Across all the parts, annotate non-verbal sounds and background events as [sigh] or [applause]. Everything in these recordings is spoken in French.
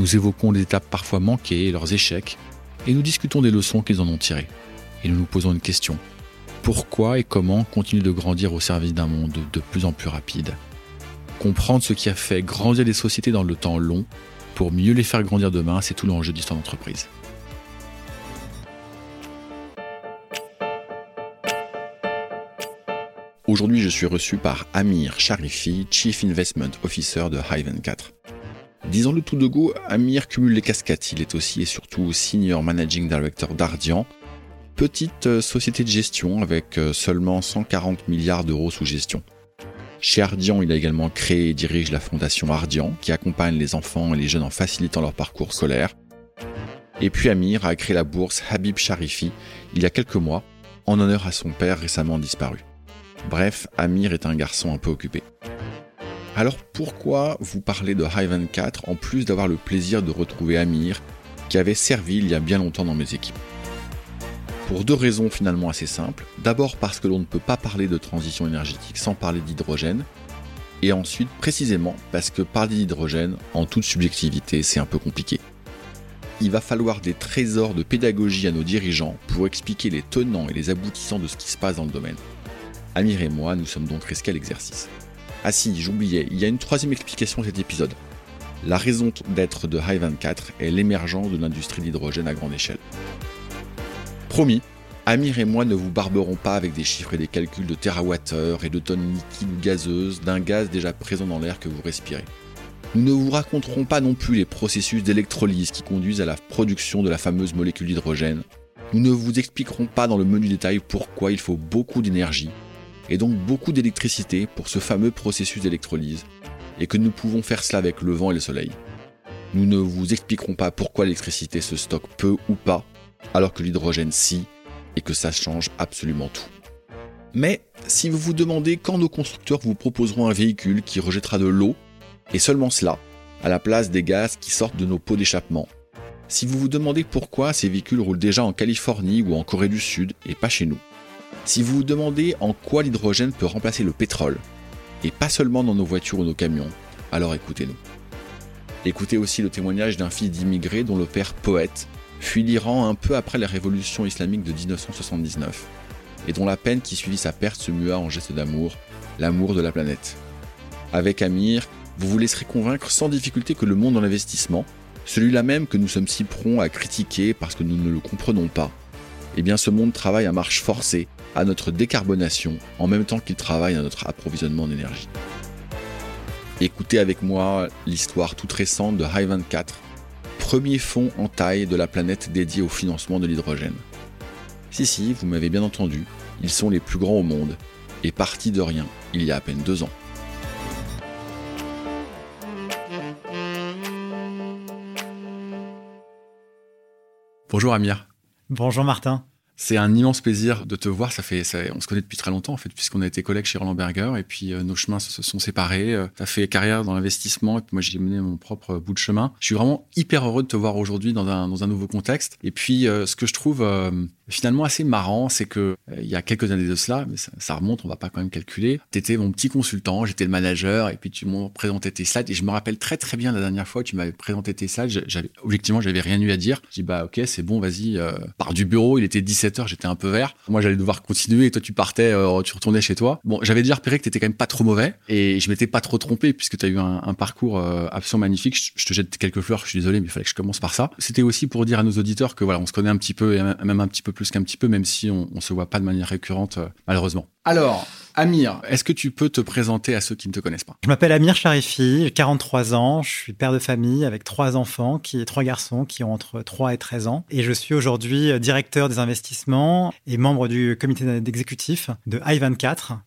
nous évoquons les étapes parfois manquées et leurs échecs, et nous discutons des leçons qu'ils en ont tirées. Et nous nous posons une question. Pourquoi et comment continuer de grandir au service d'un monde de plus en plus rapide? Comprendre ce qui a fait grandir les sociétés dans le temps long pour mieux les faire grandir demain, c'est tout l'enjeu d'histoire d'entreprise. Aujourd'hui, je suis reçu par Amir Sharifi, Chief Investment Officer de Hive 4. Disons-le tout de go, Amir cumule les casquettes. Il est aussi et surtout Senior Managing Director d'Ardian, petite euh, société de gestion avec euh, seulement 140 milliards d'euros sous gestion. Chez Ardian, il a également créé et dirige la fondation Ardian, qui accompagne les enfants et les jeunes en facilitant leur parcours scolaire. Et puis Amir a créé la bourse Habib Sharifi il y a quelques mois, en honneur à son père récemment disparu. Bref, Amir est un garçon un peu occupé. Alors pourquoi vous parler de High 24 en plus d'avoir le plaisir de retrouver Amir, qui avait servi il y a bien longtemps dans mes équipes? Pour deux raisons finalement assez simples. D'abord parce que l'on ne peut pas parler de transition énergétique sans parler d'hydrogène. Et ensuite précisément parce que parler d'hydrogène, en toute subjectivité, c'est un peu compliqué. Il va falloir des trésors de pédagogie à nos dirigeants pour expliquer les tenants et les aboutissants de ce qui se passe dans le domaine. Amir et moi, nous sommes donc risqués à l'exercice. Ah si, j'oubliais, il y a une troisième explication à cet épisode. La raison d'être de High 24 est l'émergence de l'industrie d'hydrogène à grande échelle. Promis, Amir et moi ne vous barberons pas avec des chiffres et des calculs de terawattheures et de tonnes liquides ou gazeuses d'un gaz déjà présent dans l'air que vous respirez. Nous ne vous raconterons pas non plus les processus d'électrolyse qui conduisent à la production de la fameuse molécule d'hydrogène. Nous ne vous expliquerons pas dans le menu détail pourquoi il faut beaucoup d'énergie et donc beaucoup d'électricité pour ce fameux processus d'électrolyse, et que nous pouvons faire cela avec le vent et le soleil. Nous ne vous expliquerons pas pourquoi l'électricité se stocke peu ou pas, alors que l'hydrogène si, et que ça change absolument tout. Mais si vous vous demandez quand nos constructeurs vous proposeront un véhicule qui rejettera de l'eau, et seulement cela, à la place des gaz qui sortent de nos pots d'échappement, si vous vous demandez pourquoi ces véhicules roulent déjà en Californie ou en Corée du Sud et pas chez nous, si vous vous demandez en quoi l'hydrogène peut remplacer le pétrole, et pas seulement dans nos voitures ou nos camions, alors écoutez-nous. Écoutez aussi le témoignage d'un fils d'immigré dont le père poète fuit l'Iran un peu après la révolution islamique de 1979, et dont la peine qui suivit sa perte se mua en geste d'amour, l'amour de la planète. Avec Amir, vous vous laisserez convaincre sans difficulté que le monde de l'investissement, celui-là même que nous sommes si prompts à critiquer parce que nous ne le comprenons pas, eh bien ce monde travaille à marche forcée à notre décarbonation en même temps qu'il travaille à notre approvisionnement en énergie. Écoutez avec moi l'histoire toute récente de High 24, premier fonds en taille de la planète dédié au financement de l'hydrogène. Si si, vous m'avez bien entendu, ils sont les plus grands au monde et partis de rien il y a à peine deux ans. Bonjour Amir. Bonjour Martin. C'est un immense plaisir de te voir. Ça fait, on se connaît depuis très longtemps en fait, puisqu'on a été collègues chez Roland Berger et puis euh, nos chemins se, sont séparés. Euh, fait carrière dans l'investissement et puis moi j'ai mené mon propre bout de chemin. Je suis vraiment hyper heureux de te voir aujourd'hui dans un, dans un nouveau contexte. Et puis euh, ce que je trouve finalement assez marrant, c'est que il y a quelques années de cela, mais ça, remonte, on va pas quand même calculer. Tu étais mon petit consultant, j'étais le manager et puis tu m'as présenté tes slides et je me rappelle très très bien la dernière fois que tu m'avais présenté tes slides. J'avais objectivement j'avais rien eu à dire. J'ai dit bah ok c'est bon vas-y pars du bureau. Il était 17 j'étais un peu vert. Moi, j'allais devoir continuer et toi, tu partais, euh, tu retournais chez toi. Bon, j'avais déjà repéré que t'étais quand même pas trop mauvais et je m'étais pas trop trompé puisque tu as eu un, parcours euh, absolument magnifique. Je, te jette quelques fleurs, je suis désolé, mais il fallait que je commence par ça. C'était aussi pour dire à nos auditeurs que voilà, on se connaît un petit peu et même un petit peu plus qu'un petit peu, même si on, on se voit pas de manière récurrente, euh, malheureusement. Alors, Amir, est-ce que tu peux te présenter à ceux qui ne te connaissent pas? Je m'appelle Amir Sharifi, j'ai 43 ans, je suis père de famille avec trois enfants, qui trois garçons qui ont entre 3 et 13 ans, et je suis aujourd'hui directeur des investissements et membre du comité d'exécutif de i24,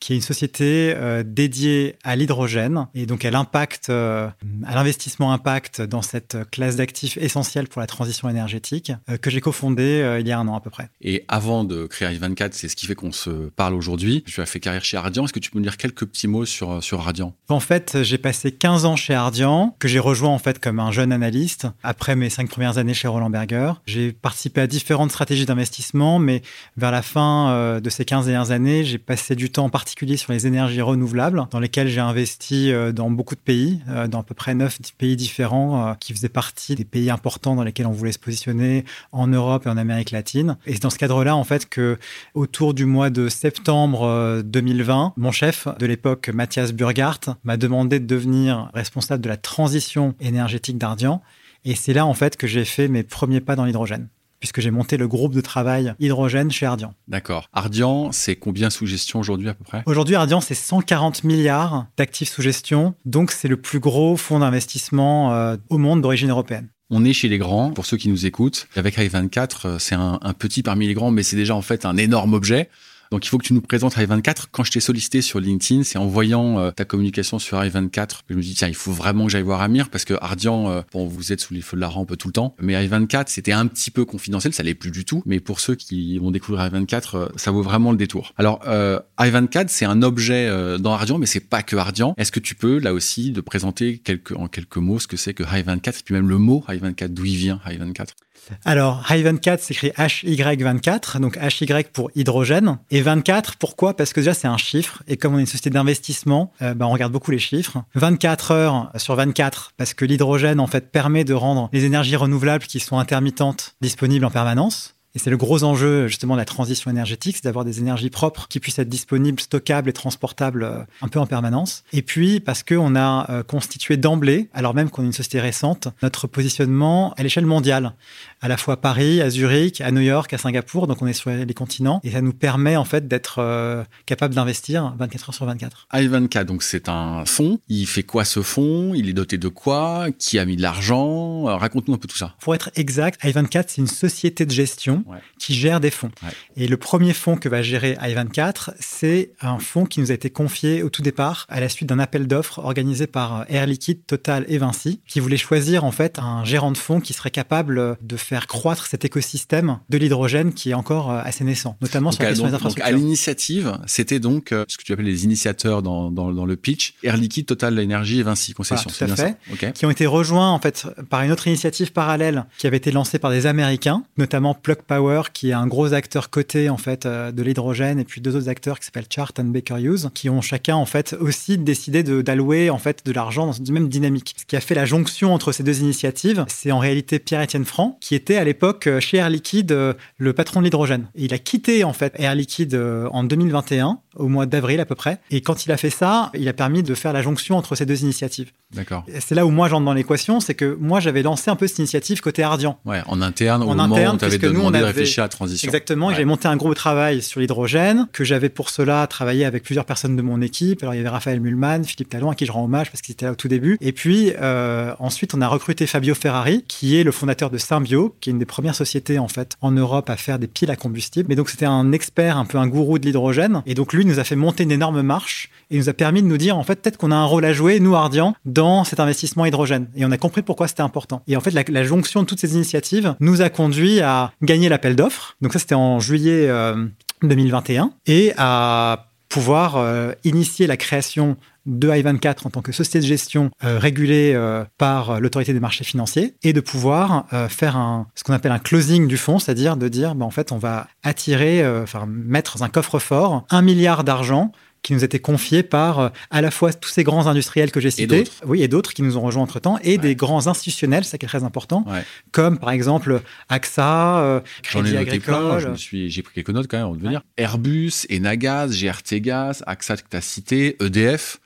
qui est une société euh, dédiée à l'hydrogène et donc à l'impact, euh, à l'investissement impact dans cette classe d'actifs essentielle pour la transition énergétique, euh, que j'ai cofondée il y a un an à peu près. Et avant de créer i24, c'est ce qui fait qu'on se parle aujourd'hui. Tu as fait carrière chez Ardian. Est-ce que tu peux nous dire quelques petits mots sur, sur Ardian En fait, j'ai passé 15 ans chez Ardian, que j'ai rejoint en fait comme un jeune analyste après mes cinq premières années chez Roland Berger. J'ai participé à différentes stratégies d'investissement, mais vers la fin de ces 15 dernières années, j'ai passé du temps en particulier sur les énergies renouvelables, dans lesquelles j'ai investi euh, dans beaucoup de pays, euh, dans à peu près neuf pays différents, euh, qui faisaient partie des pays importants dans lesquels on voulait se positionner en Europe et en Amérique latine. Et c'est dans ce cadre-là, en fait, que autour du mois de septembre 2020, mon chef de l'époque, Mathias Burghardt, m'a demandé de devenir responsable de la transition énergétique d'Ardian. Et c'est là, en fait, que j'ai fait mes premiers pas dans l'hydrogène puisque j'ai monté le groupe de travail hydrogène chez Ardian. D'accord. Ardian, c'est combien sous gestion aujourd'hui à peu près? Aujourd'hui, Ardian, c'est 140 milliards d'actifs sous gestion. Donc, c'est le plus gros fonds d'investissement euh, au monde d'origine européenne. On est chez les grands, pour ceux qui nous écoutent. Avec i24, euh, c'est un, un, petit parmi les grands, mais c'est déjà en fait un énorme objet. Donc il faut que tu nous présentes i24. Quand je t'ai sollicité sur LinkedIn, c'est en voyant euh, ta communication sur i24 que je me dis tiens, il faut vraiment que j'aille voir Amir parce que Ardian, euh, bon, vous êtes sous les feux de la rampe tout le temps, mais i24 c'était un petit peu confidentiel, ça l'est plus du tout. Mais pour ceux qui vont découvrir i24, euh, ça vaut vraiment le détour. Alors i24 c'est un objet dans Ardian, mais c'est pas que Ardian. Est-ce que tu peux là aussi de présenter en quelques mots ce que c'est que i24 et puis même le mot i24 d'où il vient i24 alors, Hy24 s'écrit HY24, donc HY pour hydrogène. Et 24, pourquoi? Parce que déjà, c'est un chiffre. Et comme on est une société d'investissement, euh, bah, on regarde beaucoup les chiffres. 24 heures sur 24, parce que l'hydrogène, en fait, permet de rendre les énergies renouvelables qui sont intermittentes disponibles en permanence. Et c'est le gros enjeu justement de la transition énergétique, c'est d'avoir des énergies propres qui puissent être disponibles, stockables et transportables euh, un peu en permanence. Et puis parce qu'on a euh, constitué d'emblée, alors même qu'on est une société récente, notre positionnement à l'échelle mondiale, à la fois à Paris, à Zurich, à New York, à Singapour, donc on est sur les continents, et ça nous permet en fait d'être euh, capable d'investir 24 heures sur 24. i24, donc c'est un fonds. Il fait quoi ce fonds? Il est doté de quoi? Qui a mis de l'argent? Raconte-nous un peu tout ça. Pour être exact, i24 c'est une société de gestion qui gère des fonds. Et le premier fonds que va gérer i24, c'est un fonds qui nous a été confié au tout départ à la suite d'un appel d'offres organisé par Air Liquide, Total et Vinci, qui voulait choisir en fait un gérant de fonds qui serait capable de faire croître cet écosystème de l'hydrogène qui est encore euh, assez naissant, notamment sur la question des infrastructures. à l'initiative, c'était donc euh, ce que tu appelles les initiateurs dans, dans, le pitch, Air Liquide, Total Énergie et Vinci Concessions. tout à fait. Qui ont été rejoints en fait par une autre initiative parallèle qui avait été lancée par des Américains, notamment Plug Power, qui est un gros acteur coté en fait euh, de l'hydrogène, et puis deux autres acteurs qui s'appellent Chart and Baker Hughes, qui ont chacun en fait aussi décidé d'allouer en fait de l'argent dans une même dynamique. Ce qui a fait la jonction entre ces deux initiatives, c'est en réalité Pierre-Étienne Franc, qui était à l'époque euh, chez Air Liquide euh, le patron de l'hydrogène. Il a quitté en fait Air Liquide en 2021, au mois d'avril à peu près, et quand il a fait ça, il a permis de faire la jonction entre ces deux initiatives. D'accord. C'est là où moi j'entre dans l'équation, c'est que moi j'avais lancé un peu cette initiative côté Ardian. Ouais, en interne, au en moment interne, où tu avais demandé de réfléchir transition. Exactement. J'ai monté un gros travail sur l'hydrogène, que j'avais pour cela travaillé avec plusieurs personnes de mon équipe. Alors, il y avait Raphaël Mulman, Philippe Talon, à qui je rends hommage parce qu'il était là au tout début. Et puis, euh, ensuite, on a recruté Fabio Ferrari, qui est le fondateur de Symbio, qui est une des premières sociétés, en fait, en Europe à faire des piles à combustible. Mais donc, c'était un expert, un peu un gourou de l'hydrogène. Et donc, lui nous a fait monter une énorme marche et nous a permis de nous dire, en fait, peut-être qu'on a un rôle à jouer, nous, Ardian, dans cet investissement hydrogène. Et on a compris pourquoi c'était important. Et en fait, la, jonction de toutes ces initiatives nous a conduit à gagner l'appel d'offres. Donc ça, c'était en juillet 2021. Euh, et à pouvoir euh, initier la création de i24 en tant que société de gestion euh, régulée par l'autorité des marchés financiers et de pouvoir faire un, ce qu'on appelle un closing du fonds, c'est-à-dire de dire, ben, en fait, on va attirer, enfin, mettre dans un coffre-fort un milliard d'argent qui nous étaient confiés par euh, à la fois tous ces grands industriels que j'ai cités, oui, et d'autres qui nous ont rejoints entre-temps, et des grands institutionnels, ça qui est très important, comme par exemple AXA, euh, Crédit Agricole. j'ai pris quelques notes quand même on de venir. Airbus, Enagaz, GRT Gaz, AXA que tu as cité, EDF,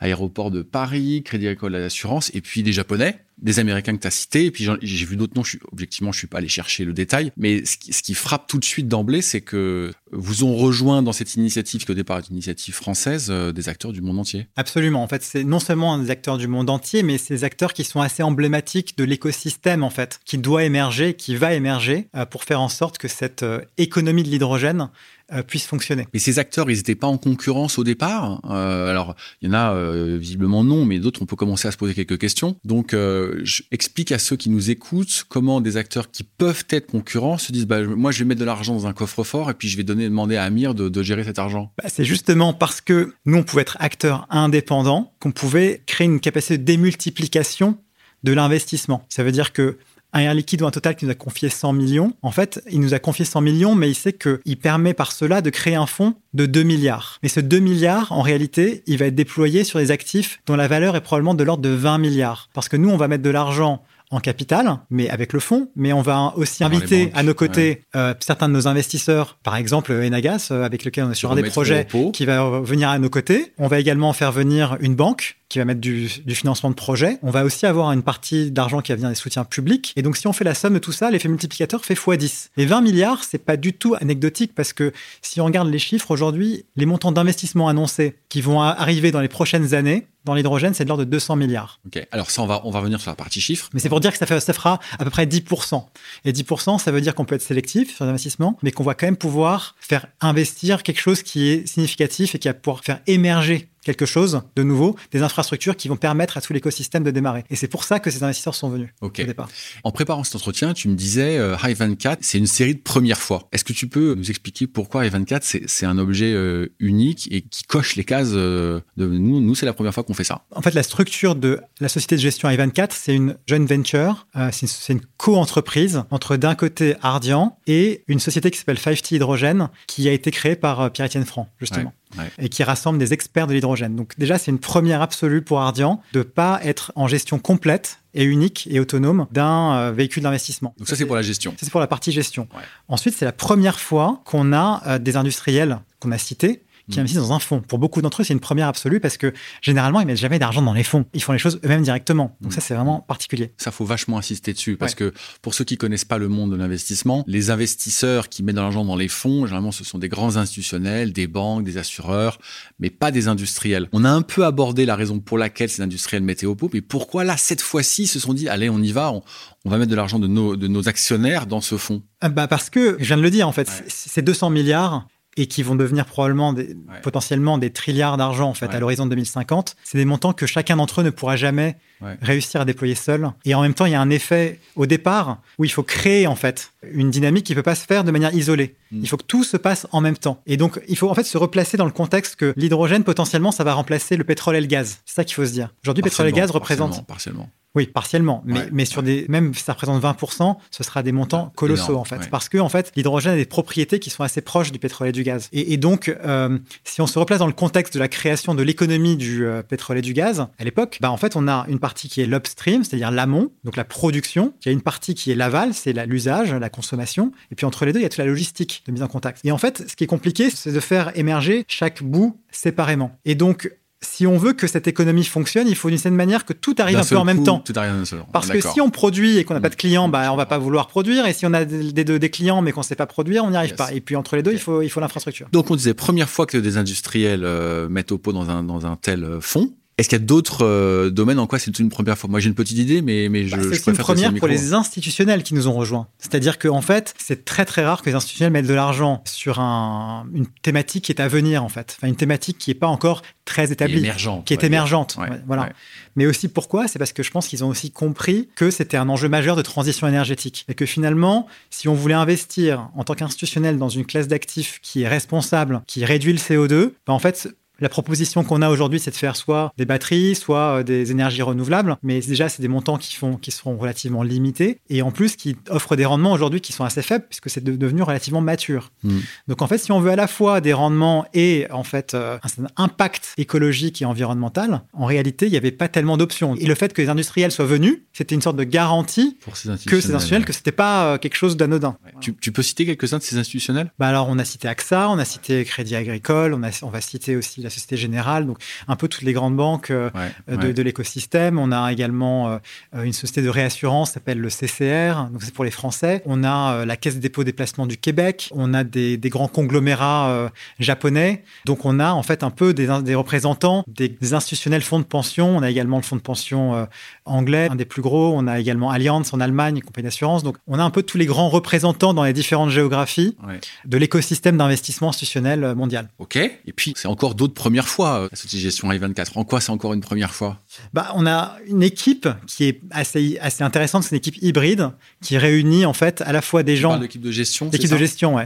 Aéroport de Paris, Crédit Agricole Assurance, et puis des Japonais des Américains que tu as cités, et puis j'ai vu d'autres noms, je suis, objectivement, je suis pas allé chercher le détail, mais ce qui, frappe tout de suite d'emblée, c'est que vous ont rejoint dans cette initiative, qui au départ est une initiative française, euh, des acteurs du monde entier. Absolument, en fait, c'est non seulement des acteurs du monde entier, mais ces acteurs qui sont assez emblématiques de l'écosystème, en fait, qui doit émerger, qui va émerger, euh, pour faire en sorte que cette euh, économie de l'hydrogène euh, puisse fonctionner. Mais ces acteurs, ils n'étaient pas en concurrence au départ. Euh, alors, il y en a euh, visiblement non, mais d'autres, on peut commencer à se poser quelques questions. Donc, je explique à ceux qui nous écoutent comment des acteurs qui peuvent être concurrents se disent bah, moi, je vais mettre de l'argent dans un coffre-fort et puis je vais donner, demander à Amir de, de gérer cet argent. Bah, c'est justement parce que nous, on pouvait être acteurs indépendants qu'on pouvait créer une capacité de démultiplication de l'investissement. Ça veut dire que un Air Liquide ou un Total qui nous a confié 100 millions, en fait, il nous a confié 100 millions, mais il sait qu'il permet par cela de créer un fonds de 2 milliards. Mais ce 2 milliards, en réalité, il va être déployé sur des actifs dont la valeur est probablement de l'ordre de 20 milliards. Parce que nous, on va mettre de l'argent en capital, mais avec le fonds. Mais on va aussi inviter à nos côtés euh, certains de nos investisseurs, par exemple Enagas, euh, avec lequel on est sur un des projets qui va venir à nos côtés. On va également faire venir une banque qui va mettre du, financement de projet. On va aussi avoir une partie d'argent qui va venir des soutiens publics. Et donc, si on fait la somme de tout ça, l'effet multiplicateur fait x10. Les 20 milliards, c'est pas du tout anecdotique parce que si on regarde les chiffres aujourd'hui, les montants d'investissement annoncés qui vont arriver dans les prochaines années, dans l'hydrogène, c'est de l'ordre de 200 milliards. Ok, alors ça, on va, on va revenir sur la partie chiffres. Mais c'est pour dire que ça, fait, ça fera à peu près 10%. Et 10%, ça veut dire qu'on peut être sélectif sur l'investissement, mais qu'on va quand même pouvoir faire investir quelque chose qui est significatif et qui va pouvoir faire émerger quelque chose de nouveau, des infrastructures qui vont permettre à tout l'écosystème de démarrer. Et c'est pour ça que ces investisseurs sont venus au départ. En préparant cet entretien, tu me disais euh, High 24, c'est une série de premières fois. Est-ce que tu peux nous expliquer pourquoi High 24 c'est un objet euh, unique et qui coche les cases euh, de nous Nous, c'est la première fois qu'on fait ça? En fait, la structure de la société de gestion High 24, c'est une joint venture, c'est une, co-entreprise entre d'un côté Ardian et une société qui s'appelle 5T Hydrogène qui a été créée par Pierre-Étienne Franc, justement et qui rassemble des experts de l'hydrogène. Donc déjà, c'est une première absolue pour Ardian de pas être en gestion complète et unique et autonome d'un euh, véhicule d'investissement. Donc ça, c'est pour la gestion. Ça, c'est pour la partie gestion. Ensuite, c'est la première fois qu'on a euh, des industriels qu'on a cités qui mm. investissent dans un fonds. Pour beaucoup d'entre eux, c'est une première absolue parce que généralement, ils mettent jamais d'argent dans les fonds. Ils font les choses eux-mêmes directement. Donc mm. ça, c'est vraiment particulier. Ça, faut vachement insister dessus parce que pour ceux qui connaissent pas le monde de l'investissement, les investisseurs qui mettent de l'argent dans les fonds, généralement, ce sont des grands institutionnels, des banques, des assureurs, mais pas des industriels. On a un peu abordé la raison pour laquelle ces industriels mettaient au pot, mais pourquoi là, cette fois-ci, ils se sont dit, allez, on y va, on, va mettre de l'argent de nos, de nos actionnaires dans ce fonds? Ah bah Parce que, je viens de le dire, en fait, ces 200 milliards, et qui vont devenir probablement des, potentiellement des trilliards d'argent en fait à l'horizon 2050. C'est des montants que chacun d'entre eux ne pourra jamais réussir à déployer seul. Et en même temps, il y a un effet au départ où il faut créer en fait une dynamique qui ne peut pas se faire de manière isolée. Mm. Il faut que tout se passe en même temps. Et donc, il faut en fait se replacer dans le contexte que l'hydrogène potentiellement ça va remplacer le pétrole et le gaz. C'est ça qu'il faut se dire. Aujourd'hui, pétrole et gaz représentent partiellement. Oui, partiellement. Mais, mais sur des, même si ça représente 20%, ce sera des montants colossaux, en fait. Parce que, en fait, l'hydrogène a des propriétés qui sont assez proches du pétrole et du gaz. Et, donc, euh, si on se replace dans le contexte de la création de l'économie du euh, pétrole et du gaz, à l'époque, bah, en fait, on a une partie qui est l'upstream, c'est-à-dire l'amont, donc la production. Il y a une partie qui est l'aval, c'est l'usage, la, consommation. Et puis, entre les deux, il y a toute la logistique de mise en contact. Et en fait, ce qui est compliqué, c'est de faire émerger chaque bout séparément. Et donc, si on veut que cette économie fonctionne, il faut d'une certaine manière que tout arrive un peu en même temps. Tout arrive Parce que si on produit et qu'on n'a pas de clients, bah, on va pas vouloir produire. Et si on a des, des, clients mais qu'on ne sait pas produire, on n'y arrive pas. Et puis entre les deux, il faut, il faut l'infrastructure. Donc on disait, première fois que des industriels euh, mettent au pot dans un, dans un tel euh, fonds, est-ce qu'il y a d'autres euh, domaines en quoi c'est une première fois? Moi, j'ai une petite idée, mais, mais je, bah, C'est une première pour les institutionnels qui nous ont rejoints. C'est-à-dire qu'en en fait, c'est très très rare que les institutionnels mettent de l'argent sur un, une thématique qui est à venir, en fait. Enfin, une thématique qui n'est pas encore très établie, émergente, qui est émergente. voilà. Mais aussi pourquoi? C'est parce que je pense qu'ils ont aussi compris que c'était un enjeu majeur de transition énergétique et que finalement, si on voulait investir en tant qu'institutionnel dans une classe d'actifs qui est responsable, qui réduit le CO2, bah en fait, la proposition qu'on a aujourd'hui, c'est de faire soit des batteries, soit euh, des énergies renouvelables, mais déjà, c'est des montants qui, font, qui seront relativement limités et en plus qui offrent des rendements aujourd'hui qui sont assez faibles puisque c'est devenu relativement mature. Hmm. Donc en fait, si on veut à la fois des rendements et en fait euh, un impact écologique et environnemental, en réalité, il n'y avait pas tellement d'options. Et le fait que les industriels soient venus, c'était une sorte de garantie que ces institutionnels, que c'était pas euh, quelque chose d'anodin. Tu, peux citer quelques-uns de ces institutionnels? Bah alors, on a cité AXA, on a cité Crédit Agricole, on, a, on va citer aussi la Société Générale, donc un peu toutes les grandes banques euh, de, l'écosystème. On a également euh, une société de réassurance qui s'appelle le CCR, donc c'est pour les Français. On a euh, la Caisse des dépôts déplacement du Québec. On a des, grands conglomérats japonais. Donc on a en fait un peu des, des représentants des, institutionnels fonds de pension. On a également le fonds de pension anglais, un des plus gros. On a également Allianz en Allemagne, compagnie d'assurance. Donc, on a un peu tous les grands représentants dans les différentes géographies de l'écosystème d'investissement institutionnel mondial. OK. Et puis, c'est encore d'autres premières fois, la société gestion I24. En quoi c'est encore une première fois? Bah, On a une équipe qui est assez, assez intéressante. C'est une équipe hybride qui réunit en fait à la fois des gens. L'équipe de gestion. L'équipe de gestion, ouais.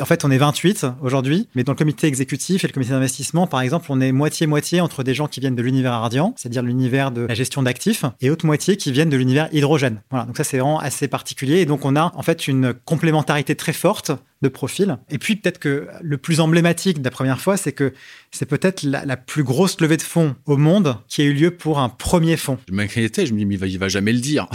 En fait, on est 28 aujourd'hui, mais dans le comité exécutif et le comité d'investissement, par exemple, on est moitié-moitié entre des gens qui viennent de l'univers Ardian, c'est-à-dire l'univers de la gestion d'actifs, et autre moitié qui viennent de l'univers hydrogène. Voilà, donc ça c'est vraiment assez particulier. Et donc on a en fait une complémentarité très forte de profil. Et puis peut-être que le plus emblématique de la première fois, c'est que c'est peut-être la, plus grosse levée de fonds au monde qui a eu lieu pour un premier fonds. Je m'inquiétais, je me dis, mais il va, il va jamais le dire.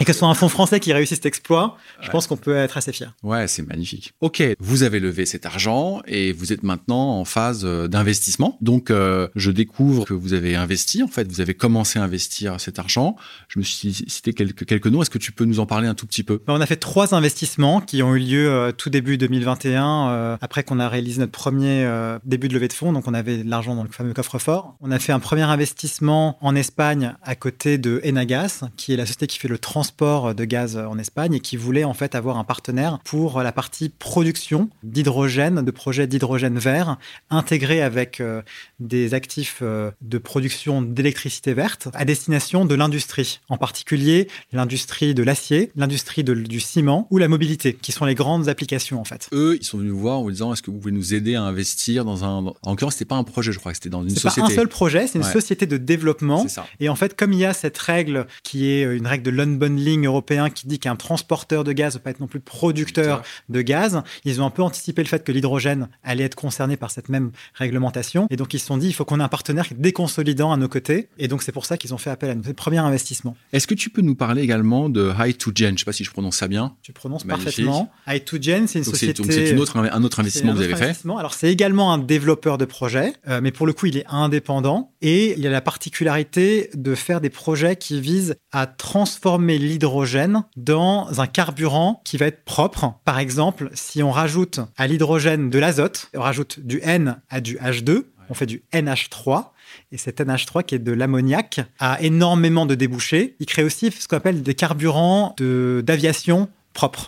Et que ce soit un fonds français qui réussisse cet exploit, je pense qu'on peut être assez fier. Ouais, c'est magnifique. Ok, vous avez levé cet argent et vous êtes maintenant en phase euh, d'investissement. Donc, euh, je découvre que vous avez investi. En fait, vous avez commencé à investir cet argent. Je me suis cité quelques, quelques noms. Est-ce que tu peux nous en parler un tout petit peu? On a fait trois investissements qui ont eu lieu euh, tout début 2021, après qu'on a réalisé notre premier début de levée de fonds. Donc, on avait de l'argent dans le fameux coffre-fort. On a fait un premier investissement en Espagne à côté de Enagas, qui est la société qui fait le transport de gaz en Espagne et qui voulait en fait avoir un partenaire pour la partie production d'hydrogène, de projets d'hydrogène vert, intégré avec euh, des actifs euh, de production d'électricité verte à destination de l'industrie, en particulier l'industrie de l'acier, l'industrie du ciment ou la mobilité, qui sont les grandes applications en fait. Eux, ils sont venus nous voir en disant est-ce que vous pouvez nous aider à investir dans un. En l'occurrence, c'était pas un projet, je crois, c'était dans une société. C'est pas un seul projet, c'est une société de développement. Et en fait, comme il y a cette règle qui est une règle de l'unbundling européen qui dit qu'un transporteur de gaz ne peut pas être non plus producteur de gaz. Ils ont un peu anticipé le fait que l'hydrogène allait être concerné par cette même réglementation. Et donc, ils se sont dit, il faut qu'on ait un partenaire déconsolidant à nos côtés. Et donc, c'est pour ça qu'ils ont fait appel à notre premier investissement. Est-ce que tu peux nous parler également de High2Gen Je ne sais pas si je prononce ça bien. Tu prononces parfaitement. High2Gen, c'est une société. C'est autre, un autre investissement que vous avez fait. Alors, c'est également un développeur de projet, euh, mais pour le coup, il est indépendant et il a la particularité de faire des projets qui visent à transformer l'hydrogène dans un carburant qui va être propre. Par exemple, si on rajoute à l'hydrogène de l'azote, on rajoute du N à du H2, on fait du NH3. Et cet NH3 qui est de l'ammoniac a énormément de débouchés. Il crée aussi ce qu'on appelle des carburants d'aviation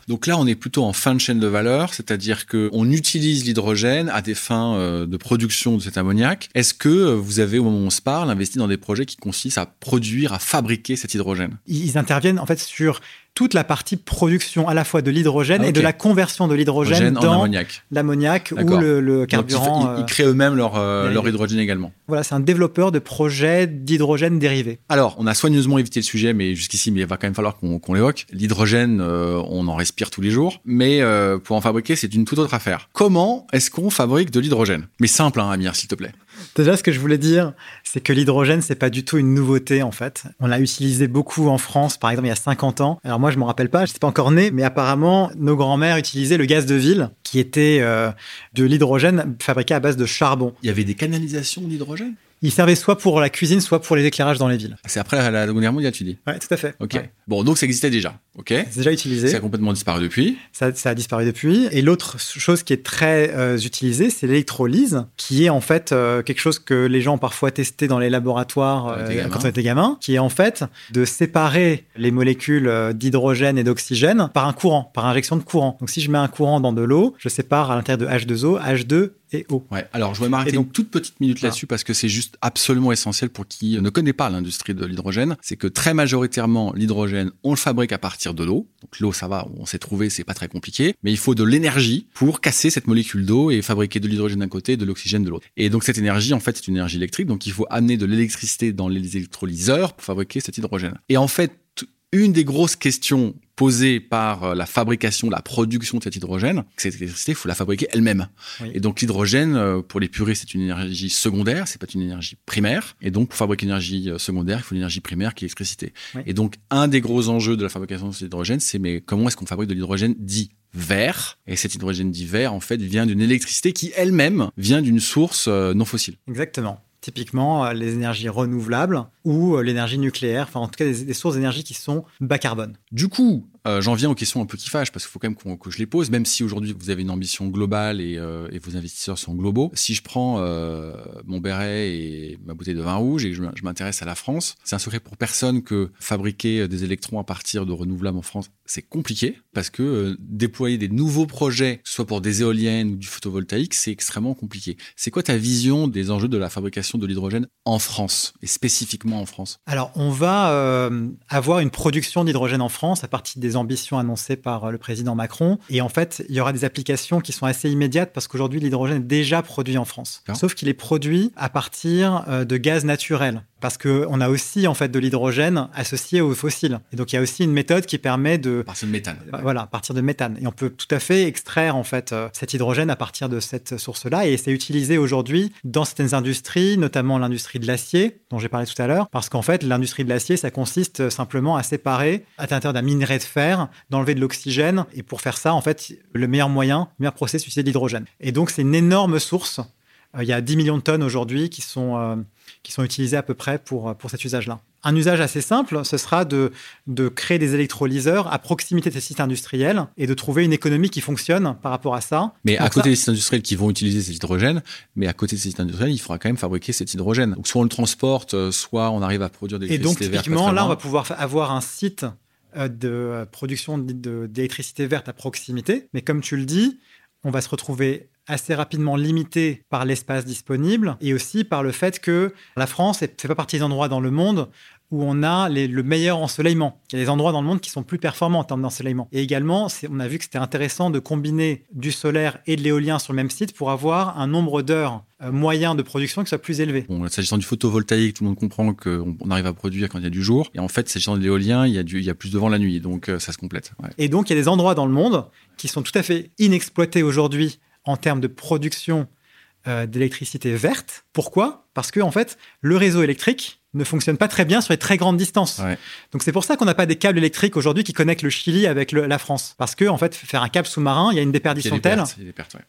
Donc là, on est plutôt en fin de chaîne de valeur, c'est-à-dire qu'on utilise l'hydrogène à des fins euh, de production de cet ammoniac. Est-ce que euh, vous avez, au moment où on se parle, investi dans des projets qui consistent à produire, à fabriquer cet hydrogène? Ils interviennent en fait sur toute la partie production à la fois de l'hydrogène et de la conversion de l'hydrogène dans l'ammoniac ou le, carburant. ils, euh, créent eux-mêmes leur, euh, leur hydrogène également. Voilà, c'est un développeur de projets d'hydrogène dérivé. Alors, on a soigneusement évité le sujet, mais jusqu'ici, mais il va quand même falloir qu'on l'évoque. L'hydrogène, euh, on en respire tous les jours, mais pour en fabriquer, c'est une toute autre affaire. Comment est-ce qu'on fabrique de l'hydrogène? Mais simple, hein, Amir, s'il te plaît. Déjà, ce que je voulais dire, c'est que l'hydrogène, c'est pas du tout une nouveauté en fait. On l'a utilisé beaucoup en France, par exemple, il y a 50 ans. Alors moi, je me rappelle pas, je n'étais pas encore né, mais apparemment, nos grands-mères utilisaient le gaz de ville, qui était euh, de l'hydrogène fabriqué à base de charbon. Il y avait des canalisations d'hydrogène? Il servait soit pour la cuisine, soit pour les éclairages dans les villes. C'est après la Seconde Guerre mondiale, tu dis? Ouais, tout à fait. Ok. Bon, donc ça existait déjà. Ok? C'est déjà utilisé. Ça a complètement disparu depuis. Ça, a disparu depuis. Et l'autre chose qui est très euh, utilisée, c'est l'électrolyse, qui est en fait euh, quelque chose que les gens ont parfois testé dans les laboratoires euh, quand on était gamin, qui est en fait de séparer les molécules d'hydrogène et d'oxygène par un courant, par injection de courant. Donc si je mets un courant dans de l'eau, je sépare à l'intérieur de H2O, H2 et eau. Ouais. Alors, je vais m'arrêter une toute petite minute là-dessus parce que c'est juste absolument essentiel pour qui ne connaît pas l'industrie de l'hydrogène. C'est que très majoritairement, l'hydrogène, on le fabrique à partir de l'eau. Donc, l'eau, ça va, on s'est trouvé, c'est pas très compliqué. Mais il faut de l'énergie pour casser cette molécule d'eau et fabriquer de l'hydrogène d'un côté et de l'oxygène de l'autre. Et donc, cette énergie, en fait, c'est une énergie électrique. Donc, il faut amener de l'électricité dans les électrolyseurs pour fabriquer cet hydrogène. Et en fait, une des grosses questions posées par euh, la fabrication, la production de cet hydrogène, cette électricité, il faut la fabriquer elle-même. Et donc l'hydrogène, euh, pour les puristes, c'est une énergie secondaire, c'est pas une énergie primaire. Et donc pour fabriquer une énergie euh, secondaire, il faut une énergie primaire qui est l'électricité. Et donc un des gros enjeux de la fabrication de cet hydrogène, c'est mais comment est-ce qu'on fabrique de l'hydrogène dit vert? Et cet hydrogène dit vert, en fait, vient d'une électricité qui elle-même vient d'une source non fossile. Exactement typiquement les énergies renouvelables ou l'énergie nucléaire, enfin en tout cas des, sources d'énergie qui sont bas carbone. Du coup, euh, j'en viens aux questions un peu qui fâchent, parce qu'il faut quand même que je les pose, même si aujourd'hui vous avez une ambition globale et, euh, vos investisseurs sont globaux. Si je prends euh, mon béret et ma bouteille de vin rouge et que je m'intéresse à la France, c'est un secret pour personne que fabriquer des électrons à partir de renouvelables en France, c'est compliqué, parce que déployer des nouveaux projets, soit pour des éoliennes ou du photovoltaïque, c'est extrêmement compliqué. C'est quoi ta vision des enjeux de la fabrication de l'hydrogène en France, et spécifiquement en France? Alors, on va avoir une production d'hydrogène en France à partir des ambitions annoncées par euh, le président Macron. Et en fait, il y aura des applications qui sont assez immédiates parce qu'aujourd'hui, l'hydrogène est déjà produit en France. Sauf qu'il est produit à partir euh, de gaz naturel parce qu'on a aussi en fait de l'hydrogène associé aux fossiles. Et donc il y a aussi une méthode qui permet de à partir de méthane. Bah, voilà, à partir de méthane. Et on peut tout à fait extraire en fait euh, cet hydrogène à partir de cette source-là. Et c'est utilisé aujourd'hui dans certaines industries, notamment l'industrie de l'acier dont j'ai parlé tout à l'heure, parce qu'en fait l'industrie de l'acier ça consiste simplement à séparer à l'intérieur d'un minerai de fer, d'enlever de l'oxygène. Et pour faire ça en fait le meilleur moyen, le meilleur procès, c'est l'hydrogène. Et donc c'est une énorme source. Euh, il y a 10 millions de tonnes aujourd'hui qui sont euh, qui sont utilisés à peu près pour, pour cet usage-là. Un usage assez simple, ce sera de, de créer des électrolyseurs à proximité de ces sites industriels et de trouver une économie qui fonctionne par rapport à ça. Mais à côté des sites industriels qui vont utiliser cet hydrogène, mais à côté de ces sites industriels, il faudra quand même fabriquer cet hydrogène. Donc soit on le transporte, euh, soit on arrive à produire des Et donc typiquement, là, on va pouvoir avoir un site euh, de production d'électricité verte à proximité. Mais comme tu le dis, on va se retrouver assez rapidement limité par l'espace disponible et aussi par le fait que la France ne fait pas partie des endroits dans le monde où on a le meilleur ensoleillement. Il y a des endroits dans le monde qui sont plus performants en termes d'ensoleillement. Et également, on a vu que c'était intéressant de combiner du solaire et de l'éolien sur le même site pour avoir un nombre d'heures euh, moyen de production qui soit plus élevé. Bon, s'agissant du photovoltaïque, tout le monde comprend qu'on on arrive à produire quand il y a du jour. Et en fait, s'agissant de l'éolien, il, y a il y a plus de vent la nuit. Donc, euh, ça se complète. Et donc, il y a des endroits dans le monde qui sont tout à fait inexploités aujourd'hui en termes de production euh, d'électricité verte. Pourquoi? Parce que en fait, le réseau électrique ne fonctionne pas très bien sur les très grandes distances. Donc c'est pour ça qu'on n'a pas des câbles électriques aujourd'hui qui connectent le Chili avec la France. Parce que en fait, faire un câble sous-marin, il y a une déperdition telle.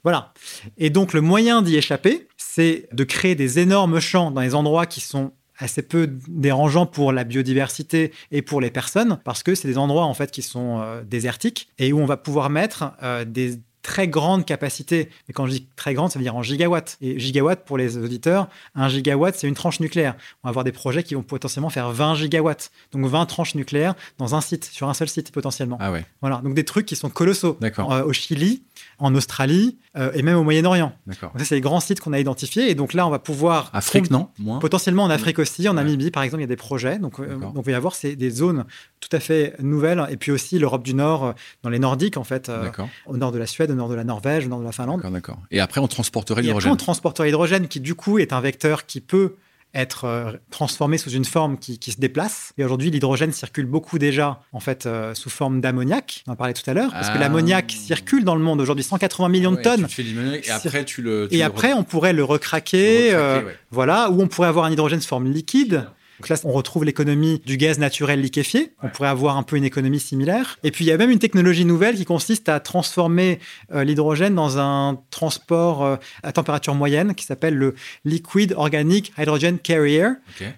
Voilà. Et donc le moyen d'y échapper, c'est de créer des énormes champs dans les endroits qui sont assez peu dérangeants pour la biodiversité et pour les personnes, parce que c'est des endroits en fait qui sont euh, désertiques et où on va pouvoir mettre euh, des très grande capacité. Mais quand je dis très grande, ça veut dire en gigawatts. Et gigawatts, pour les auditeurs, un gigawatt, c'est une tranche nucléaire. On va avoir des projets qui vont potentiellement faire 20 gigawatts. Donc 20 tranches nucléaires dans un site, sur un seul site potentiellement. Ah ouais. Voilà. Donc des trucs qui sont colossaux. D'accord. Euh, au Chili, en Australie euh, et même au Moyen-Orient. D'accord. Ça, c'est les grands sites qu'on a identifiés. Et donc là, on va pouvoir. Afrique, non Potentiellement en Afrique aussi. En Namibie, par exemple, il y a des projets. Donc, euh, donc il va y avoir des zones tout à fait nouvelles. Et puis aussi l'Europe du Nord, dans les Nordiques, en fait. au nord de la Suède, au nord de la Norvège, de la Finlande. D'accord, Et après, on transporterait l'hydrogène. On transporterait l'hydrogène qui, du coup, est un vecteur qui peut être euh, transformé sous une forme qui, se déplace. Et aujourd'hui, l'hydrogène circule beaucoup déjà, en fait, euh, sous forme d'ammoniac. On en parlait tout à l'heure, parce que ah. l'ammoniac circule dans le monde aujourd'hui, 180 millions de tonnes. et après, tu le. et après, on pourrait le recraquer, euh, voilà, ou on pourrait avoir un hydrogène sous forme liquide. Donc là, on retrouve l'économie du gaz naturel liquéfié. On pourrait avoir un peu une économie similaire. Et puis, il y a même une technologie nouvelle qui consiste à transformer euh, l'hydrogène dans un transport euh, à température moyenne qui s'appelle le Liquid Organic Hydrogen Carrier.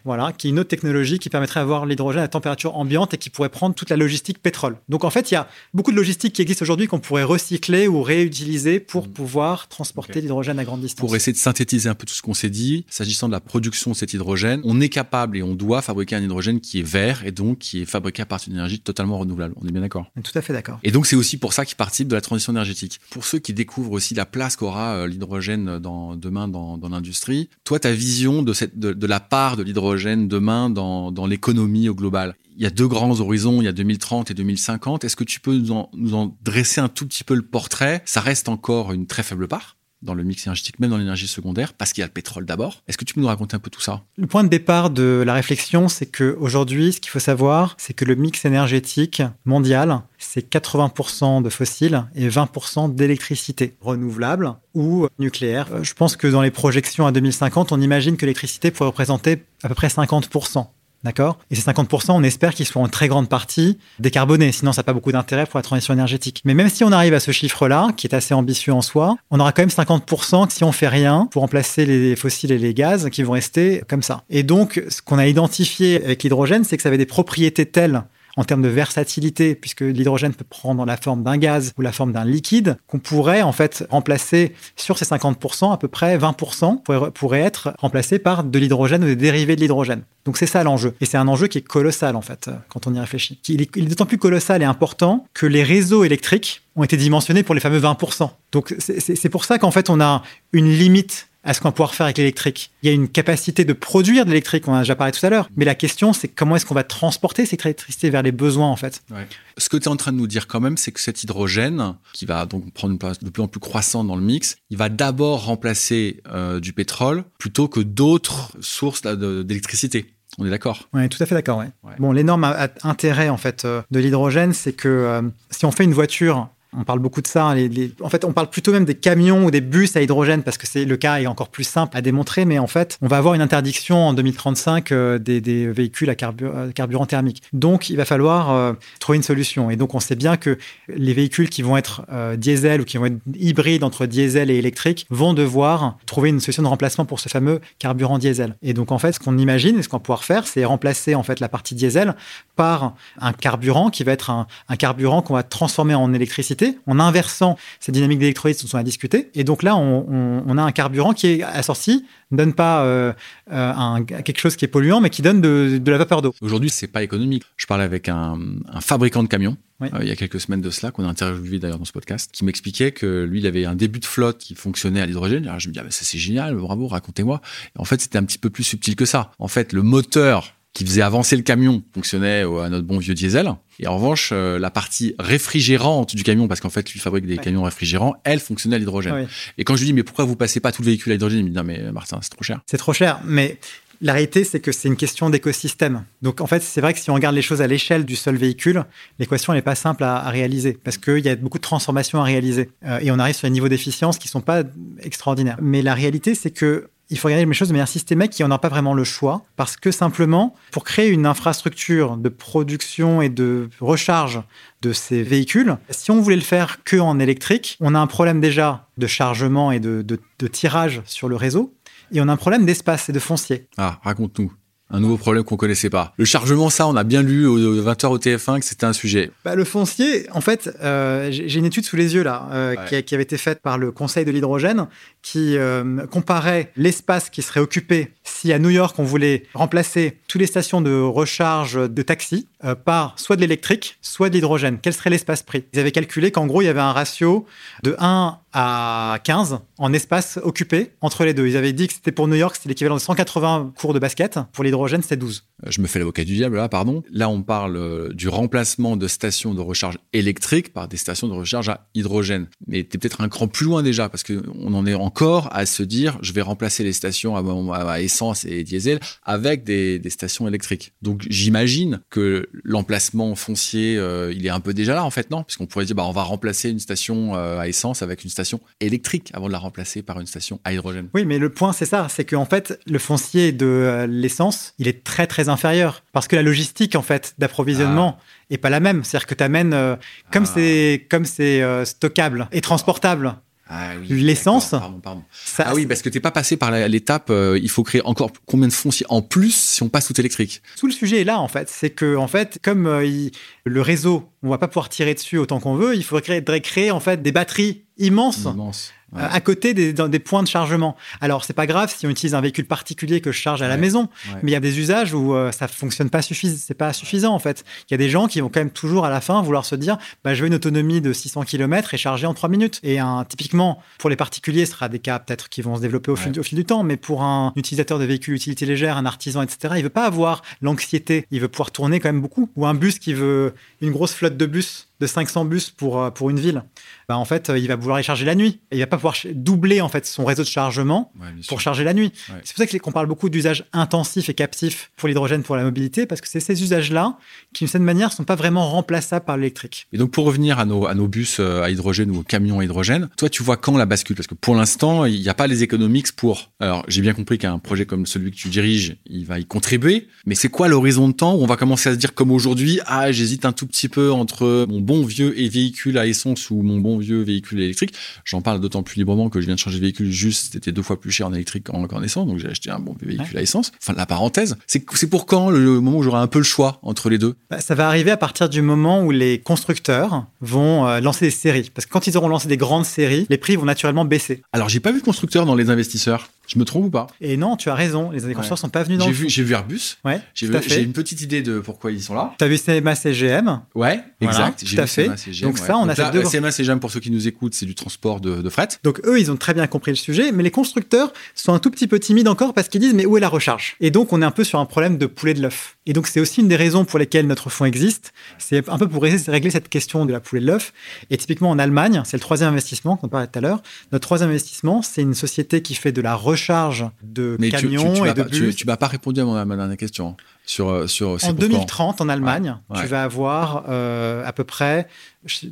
Voilà, qui est une autre technologie qui permettrait d'avoir l'hydrogène à température ambiante et qui pourrait prendre toute la logistique pétrole. Donc, en fait, il y a beaucoup de logistique qui existe aujourd'hui qu'on pourrait recycler ou réutiliser pour mm. pouvoir transporter l'hydrogène à grande distance. Pour essayer de synthétiser un peu tout ce qu'on s'est dit, s'agissant de la production de cet hydrogène, on est capable et on on doit fabriquer un hydrogène qui est vert et donc qui est fabriqué à partir d'une énergie totalement renouvelable. On est bien d'accord Tout à fait d'accord. Et donc c'est aussi pour ça qu'il participe de la transition énergétique. Pour ceux qui découvrent aussi la place qu'aura euh, l'hydrogène dans, demain dans, l'industrie, toi ta vision de, cette, de, la part de l'hydrogène demain dans, l'économie au global, il y a deux grands horizons, il y a 2030 et 2050. Est-ce que tu peux nous en, nous en dresser un tout petit peu le portrait? Ça reste encore une très faible part? Dans le mix énergétique, même dans l'énergie secondaire, parce qu'il y a le pétrole d'abord. Est-ce que tu peux nous raconter un peu tout ça? Le point de départ de la réflexion, c'est qu'aujourd'hui, ce qu'il faut savoir, c'est que le mix énergétique mondial, c'est 80% de fossiles et 20% d'électricité renouvelable ou nucléaire. Euh, je pense que dans les projections à 2050, on imagine que l'électricité pourrait représenter à peu près 50% D'accord? Et ces 50%, on espère qu'ils soient en très grande partie décarbonés. Sinon, ça n'a pas beaucoup d'intérêt pour la transition énergétique. Mais même si on arrive à ce chiffre-là, qui est assez ambitieux en soi, on aura quand même 50% que si on fait rien pour remplacer les fossiles et les gaz qui vont rester comme ça. Et donc, ce qu'on a identifié avec l'hydrogène, c'est que ça avait des propriétés telles en termes de versatilité, puisque l'hydrogène peut prendre la forme d'un gaz ou la forme d'un liquide, qu'on pourrait en fait remplacer sur ces 50%, à peu près 20% pourrait, être remplacé par de l'hydrogène ou des dérivés de l'hydrogène. Donc c'est ça l'enjeu. Et c'est un enjeu qui est colossal en fait, quand on y réfléchit. Il est, il est d'autant plus colossal et important que les réseaux électriques ont été dimensionnés pour les fameux 20%. Donc c'est pour ça qu'en fait on a une limite à ce qu'on va pouvoir faire avec l'électrique. Il y a une capacité de produire de l'électrique, on en a déjà parlé tout à l'heure. Mais la question, c'est comment est-ce qu'on va transporter cette électricité vers les besoins, en fait. Ouais. Ce que tu es en train de nous dire quand même, c'est que cet hydrogène, qui va donc prendre une place de plus en plus croissante dans le mix, il va d'abord remplacer euh, du pétrole plutôt que d'autres sources d'électricité. On est d'accord? Oui, tout à fait d'accord. Ouais. Ouais. Bon, l'énorme intérêt en fait euh, de l'hydrogène, c'est que euh, si on fait une voiture on parle beaucoup de ça. Hein. En fait, on parle plutôt même des camions ou des bus à hydrogène parce que c'est le cas est encore plus simple à démontrer. Mais en fait, on va avoir une interdiction en 2035 euh, des, véhicules à euh, carburant thermique. Donc, il va falloir euh, trouver une solution. Et donc, on sait bien que les véhicules qui vont être diesel ou qui vont être hybrides entre diesel et électrique vont devoir trouver une solution de remplacement pour ce fameux carburant diesel. Et donc, en fait, ce qu'on imagine et ce qu'on va pouvoir faire, c'est remplacer en fait la partie diesel par un carburant qui va être un carburant qu'on va transformer en électricité en inversant ces dynamiques d'électrolyse dont on a discuté. Et donc là, on, on, on, a un carburant qui est assorti, ne donne pas euh, un, quelque chose qui est polluant, mais qui donne de, de la vapeur d'eau. Aujourd'hui, c'est pas économique. Je parlais avec un, un fabricant de camions. Oui. Euh, il y a quelques semaines de cela, qu'on a interviewé d'ailleurs dans ce podcast, qui m'expliquait que lui, il avait un début de flotte qui fonctionnait à l'hydrogène. Alors je me dis, ah, ça c'est génial, bravo, racontez-moi. En fait, c'était un petit peu plus subtil que ça. En fait, le moteur qui faisait avancer le camion fonctionnait à notre bon vieux diesel. Et en revanche, euh, la partie réfrigérante du camion, parce qu'en fait, lui fabrique des ouais. camions réfrigérants, elle fonctionnait à l'hydrogène. Ouais. Et quand je lui dis, mais pourquoi vous passez pas tout le véhicule à l'hydrogène Il me dit, non, mais Martin, c'est trop cher. C'est trop cher, mais la réalité, c'est que c'est une question d'écosystème. Donc, en fait, c'est vrai que si on regarde les choses à l'échelle du seul véhicule, l'équation n'est pas simple à, à, réaliser parce qu'il y a beaucoup de transformations à réaliser euh, et on arrive sur des niveaux d'efficience qui sont pas extraordinaires. Mais la réalité, c'est que il faut regarder les choses de manière systémique et on n'a pas vraiment le choix parce que simplement, pour créer une infrastructure de production et de recharge de ces véhicules, si on voulait le faire que en électrique, on a un problème déjà de chargement et de, tirage sur le réseau et on a un problème d'espace et de foncier. Ah, raconte-nous un nouveau problème qu'on connaissait pas. Le chargement, ça, on a bien lu aux 20h au TF1 que c'était un sujet. Bah, le foncier, en fait, euh, j'ai une étude sous les yeux là, euh, ouais. qui, qui, avait été faite par le Conseil de l'hydrogène, qui euh, comparait l'espace qui serait occupé si à New York on voulait remplacer toutes les stations de recharge de taxi euh, par soit de l'électrique, soit de l'hydrogène. Quel serait l'espace pris Ils avaient calculé qu'en gros, il y avait un ratio de 1 à 15 en espace occupé entre les deux. Ils avaient dit que c'était pour New York, c'était l'équivalent de 180 cours de basket. Pour l'hydrogène, c'était 12. Je me fais l'avocat du diable là, pardon. Là, on parle euh, du remplacement de stations de recharge électrique par des stations de recharge à hydrogène. Mais tu es peut-être un cran plus loin déjà, parce qu'on en est encore à se dire, je vais remplacer les stations à, essence et diesel avec des stations électriques. Donc j'imagine que l'emplacement foncier, euh, il est un peu déjà là en fait, non? Puisqu'on pourrait dire, bah, on va remplacer une station euh, à essence avec une station électrique avant de la remplacer par une station à hydrogène. Oui, mais le point c'est ça, c'est qu'en fait, le foncier de euh, l'essence, il est très très inférieur. Parce que la logistique en fait d'approvisionnement ah. est pas la même. C'est-à-dire que tu amènes, comme ah. c'est comme c'est stockable et transportable, ah oui, l'essence. Pardon, pardon. Ça, ah oui, parce que t'es pas passé par l'étape. Euh, il faut créer encore combien de fonciers en plus si on passe tout électrique? Tout le sujet est là en fait. C'est que en fait, comme euh, il, le réseau, on va pas pouvoir tirer dessus autant qu'on veut. Il faudrait créer, créer en fait des batteries immenses. Immense. Ouais. à côté des, des, points de chargement. Alors, c'est pas grave si on utilise un véhicule particulier que je charge à ouais. la maison, ouais. mais il y a des usages où euh, ça fonctionne pas suffisant, c'est pas suffisant en fait. Il y a des gens qui vont quand même toujours à la fin vouloir se dire, bah, je veux une autonomie de 600 km et charger en 3 minutes. Et un, typiquement, pour les particuliers, ce sera des cas peut-être qui vont se développer au, fil, au fil du temps, mais pour un utilisateur de véhicules utilité légère, un artisan, etc., il veut pas avoir l'anxiété, il veut pouvoir tourner quand même beaucoup. Ou un bus qui veut une grosse flotte de bus de 500 bus pour, euh, pour une ville, bah en fait, il va vouloir y charger la nuit. Et il va pas pouvoir doubler en fait son réseau de chargement ouais, pour charger la nuit. Ouais. C'est pour ça qu'on parle beaucoup d'usage intensif et captif pour l'hydrogène pour la mobilité, parce que c'est ces usages-là qui, d'une certaine manière, sont pas vraiment remplaçables par l'électrique. Et donc, pour revenir à nos, à nos bus euh, à hydrogène ou aux camions à hydrogène, toi, tu vois quand la bascule? Parce que pour l'instant, il n'y a pas les économiques pour. Alors, j'ai bien compris qu'un projet comme celui que tu diriges, il va y contribuer. Mais c'est quoi l'horizon de temps où on va commencer à se dire comme aujourd'hui, ah, j'hésite un tout petit peu entre mon bon vieux et véhicule à essence ou mon bon vieux véhicule électrique. J'en parle d'autant plus plus librement que je viens de changer de véhicule, juste c'était deux fois plus cher en électrique qu'en essence, donc j'ai acheté un bon véhicule à essence. Enfin, la parenthèse, c'est pour quand le, moment où j'aurai un peu le choix entre les deux? Bah, Ça va arriver à partir du moment où les constructeurs vont euh, lancer des séries. Parce que quand ils auront lancé des grandes séries, les prix vont naturellement baisser. Alors, j'ai pas vu de constructeurs dans les investisseurs. Je me trompe ou pas Et non, tu as raison. Les constructeurs ne sont pas venus dans. J'ai vu, j'ai vu Airbus. Ouais. J'ai une petite idée de pourquoi ils sont là. Tu as vu CMA CGM. Ouais, exact. Tout à fait. Donc ça, on a deux. CMA CGM pour ceux qui nous écoutent, c'est du transport de, de, fret. Donc eux, ils ont très bien compris le sujet, mais les constructeurs sont un tout petit peu timides encore parce qu'ils disent mais où est la recharge? Et donc on est un peu sur un problème de poulet de l'œuf. Et donc c'est aussi une des raisons pour lesquelles notre fonds existe. C'est un peu pour régler cette question de la poulet de l'œuf. Et typiquement en Allemagne, c'est le troisième investissement qu'on parlait tout à l'heure. Notre troisième investissement, c'est une société qui fait de la recharge de Mais camions tu, et de bus. Tu, m'as pas répondu à, ma dernière question. Hein, sur, euh, sur, en 2030, en Allemagne, tu vas avoir euh, à peu près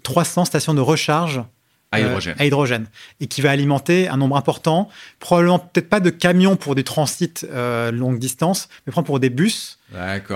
300 stations de recharge à euh, hydrogène. à hydrogène. Et qui va alimenter un nombre important, probablement peut-être pas de camions pour des transits longue distance, mais pour des bus.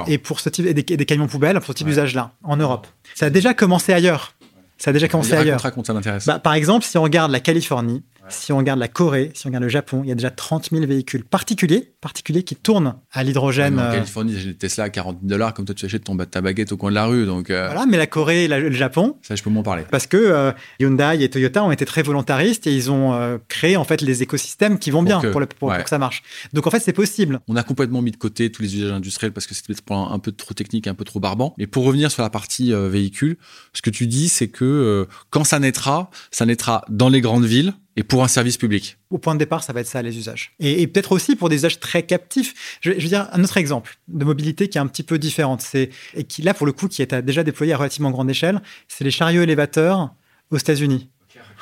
Et pour ce type, et des, camions poubelles pour ce type d'usage-là, en Europe. Ça a déjà commencé ailleurs. Ça a déjà commencé ailleurs. Raconte, ça m'intéresse. Bah, par exemple, si on regarde la Californie, si on regarde la Corée, si on regarde le Japon, il y a déjà 30 000 véhicules particuliers, particuliers qui tournent à l'hydrogène. en euh, Californie, j'ai des Tesla à 40 dollars, comme toi tu achètes ton, ta baguette au coin de la rue. Donc, euh, Voilà, mais la Corée et le Japon. Ça, je peux m'en parler. Parce que euh, Hyundai et Toyota ont été très volontaristes et ils ont créé en fait les écosystèmes qui vont bien pour, que ça marche. Donc en fait, c'est possible. On a complètement mis de côté tous les usages industriels parce que c'était un, un peu trop technique, un peu trop barbant. Mais pour revenir sur la partie véhicule, ce que tu dis, c'est que quand ça naîtra, ça naîtra dans les grandes villes et pour un service public. Au point de départ, ça va être ça, les usages. Et, peut-être aussi pour des usages très captifs. Je, je, veux dire, un autre exemple de mobilité qui est un petit peu différente, c'est, et qui, là, pour le coup, qui est déjà déployé à relativement grande échelle, c'est les chariots élévateurs aux États-Unis.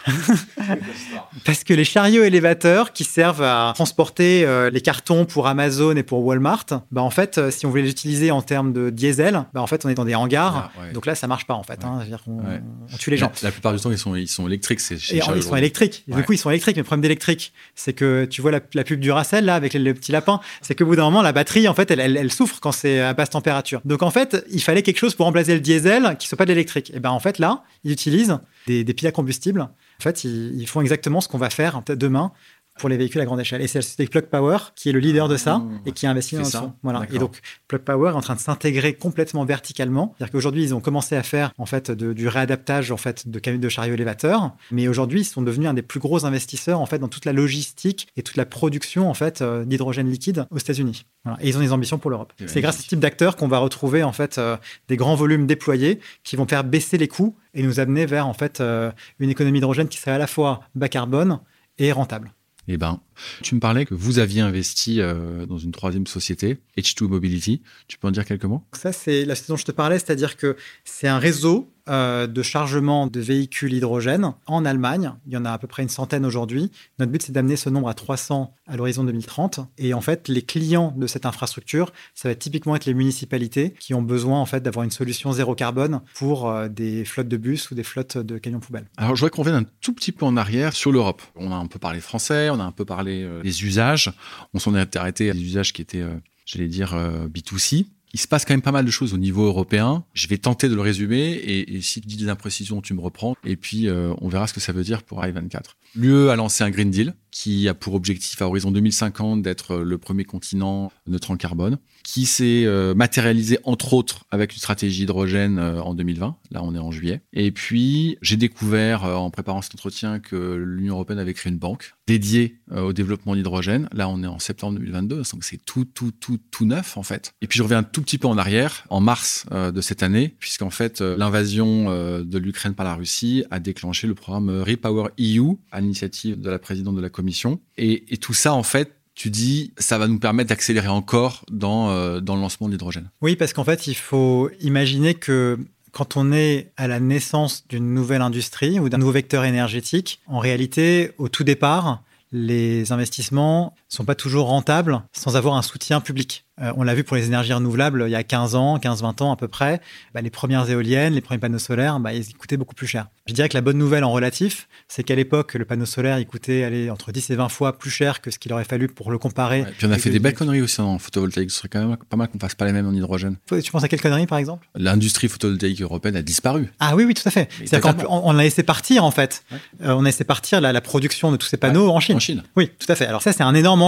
[laughs] Parce que les chariots élévateurs qui servent à transporter euh, les cartons pour Amazon et pour Walmart, bah en fait, euh, si on voulait les utiliser en termes de diesel, bah en fait, on est dans des hangars. Ah, Donc là, ça marche pas en fait. Hein. on, tue les gens. La, plupart du temps, ils sont, ils sont électriques. C'est et ils sont électriques. du coup, ils sont électriques. Mais le problème d'électrique, c'est que tu vois la, pub du Racel là avec les, petits lapins, c'est qu'au bout d'un moment, la batterie, en fait, elle, elle, souffre quand c'est à basse température. Donc en fait, il fallait quelque chose pour remplacer le diesel qui soit pas de l'électrique. Et ben en fait, là, ils utilisent des, des piles à combustible en fait, ils, font exactement ce qu'on va faire demain pour les véhicules à grande échelle. Et c'est la société Plug Power qui est le leader de ça ah, et qui a investi dans ça. Voilà. Et donc Plug Power est en train de s'intégrer complètement verticalement. C'est-à-dire qu'aujourd'hui ils ont commencé à faire en fait du réadaptage en fait de camions de chariot élévateur, mais aujourd'hui ils sont devenus un des plus gros investisseurs en fait dans toute la logistique et toute la production en fait euh, d'hydrogène liquide aux États-Unis. Et ils ont des ambitions pour l'Europe. C'est grâce à ce type d'acteurs qu'on va retrouver en fait euh, des grands volumes déployés qui vont faire baisser les coûts et nous amener vers en fait euh, une économie d'hydrogène qui serait à la fois bas carbone et rentable. Eh ben, tu me parlais que vous aviez investi euh, dans une troisième société, H2 Mobility. Tu peux en dire quelques mots? Ça, c'est la situation dont je te parlais, c'est-à-dire que c'est un réseau euh, de chargement de véhicules hydrogène en Allemagne. Il y en a à peu près une centaine aujourd'hui. Notre but, c'est d'amener ce nombre à 300 à l'horizon 2030. Et en fait, les clients de cette infrastructure, ça va typiquement être les municipalités qui ont besoin en fait d'avoir une solution zéro carbone pour euh, des flottes de bus ou des flottes de camions poubelles. Alors, je voudrais qu'on revienne un tout petit peu en arrière sur l'Europe. On a un peu parlé français, on a un peu parlé euh, des usages. On s'en est arrêté à des usages qui étaient, j'allais dire, B2C il se passe quand même pas mal de choses au niveau européen. Je vais tenter de le résumer et, si tu dis des imprécisions, tu me reprends. Et puis, euh, on verra ce que ça veut dire pour i24. L'UE a lancé un Green Deal qui a pour objectif à horizon 2050 d'être le premier continent neutre en carbone, qui s'est euh, matérialisé entre autres avec une stratégie hydrogène euh, en 2020. Là, on est en juillet. Et puis, j'ai découvert en préparant cet entretien que l'Union européenne avait créé une banque dédiée au développement d'hydrogène. Là, on est en septembre 2022, donc c'est tout, tout, tout, tout neuf en fait. Et puis, je reviens un tout petit peu en arrière, en mars de cette année, puisqu'en fait, l'invasion de l'Ukraine par la Russie a déclenché le programme Repower EU l'initiative de la présidente de la commission. Et, tout ça, en fait, tu dis, ça va nous permettre d'accélérer encore dans, euh, dans le lancement de l'hydrogène. Oui, parce qu'en fait, il faut imaginer que quand on est à la naissance d'une nouvelle industrie ou d'un nouveau vecteur énergétique, en réalité, au tout départ, les investissements sont pas toujours rentables sans avoir un soutien public. Euh, on l'a vu pour les énergies renouvelables il y a 15 ans, 15-20 ans à peu près. Bah, les premières éoliennes, les premiers panneaux solaires, bah, ils coûtaient beaucoup plus cher. Je dirais que la bonne nouvelle en relatif, c'est qu'à l'époque, le panneau solaire, il coûtait aller entre 10 et 20 fois plus cher que ce qu'il aurait fallu pour le comparer. puis on a fait des belles conneries aussi en photovoltaïque. Ce serait quand même pas mal qu'on fasse pas les mêmes en hydrogène. Tu penses à quelle connerie, par exemple? L'industrie photovoltaïque européenne a disparu. Ah oui, oui, tout à fait. C'est-à-dire qu'on on a laissé partir, en fait. Euh, on a laissé partir la, production de tous ces panneaux en Chine. En Chine. Oui, tout à fait. Alors ça, c'est un énorme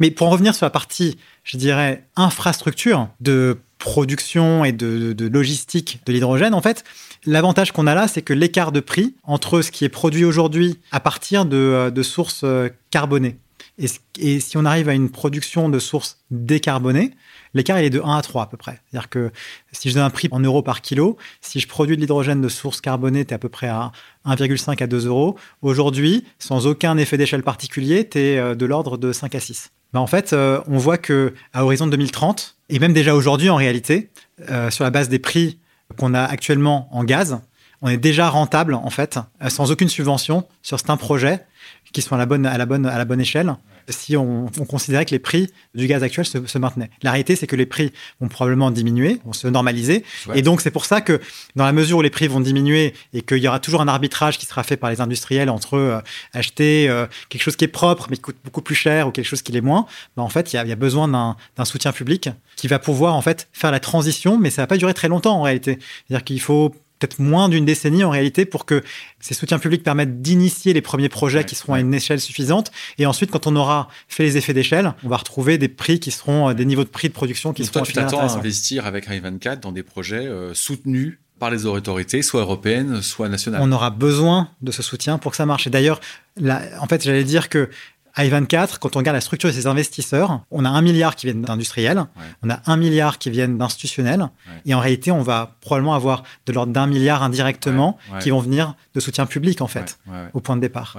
Mais pour en revenir sur la partie, je dirais, infrastructure de production et de, logistique de l'hydrogène, en fait, l'avantage qu'on a là, c'est que l'écart de prix entre ce qui est produit aujourd'hui à partir de, sources euh, carbonées et, si on arrive à une production de sources décarbonées, l'écart est de 1 à 3 à peu près. C'est-à-dire que si je donne un prix en euros par kilo, si je produis de l'hydrogène de source carbonée, tu es à peu près à 1,5 à 2 euros. Aujourd'hui, sans aucun effet d'échelle particulier, tu es euh, de l'ordre de 5 à 6. Ben, en fait, euh, on voit que à horizon 2030, et même déjà aujourd'hui en réalité, euh, sur la base des prix qu'on a actuellement en gaz, on est déjà rentable en fait, sans aucune subvention sur certains projets qui sont à la bonne, à la bonne, à la bonne échelle si on, considérait que les prix du gaz actuel se, maintenaient. La réalité, c'est que les prix vont probablement diminuer, vont se normaliser. Et donc, c'est pour ça que dans la mesure où les prix vont diminuer et qu'il y aura toujours un arbitrage qui sera fait par les industriels entre euh, acheter euh, quelque chose qui est propre mais qui coûte beaucoup plus cher ou quelque chose qui l'est moins, ben, en fait, il y, a, besoin d'un soutien public qui va pouvoir en fait faire la transition, mais ça va pas durer très longtemps en réalité. C'est-à-dire qu'il faut peut-être moins d'une décennie en réalité pour que ces soutiens publics permettent d'initier les premiers projets qui seront à une échelle suffisante. Et ensuite, quand on aura fait les effets d'échelle, on va retrouver des prix qui seront euh, des niveaux de prix de production qui Donc seront toi, tu t'attends à investir avec Rai 24 dans des projets euh, soutenus par les autorités, soit européennes, soit nationales. On aura besoin de ce soutien pour que ça marche. Et d'ailleurs, en fait, j'allais dire que i24, quand on regarde la structure de ces investisseurs, on a un milliard qui viennent d'industriels, on a un milliard qui viennent d'institutionnels, et en réalité, on va probablement avoir de l'ordre d'un milliard indirectement qui vont venir de soutien public, en fait, au point de départ.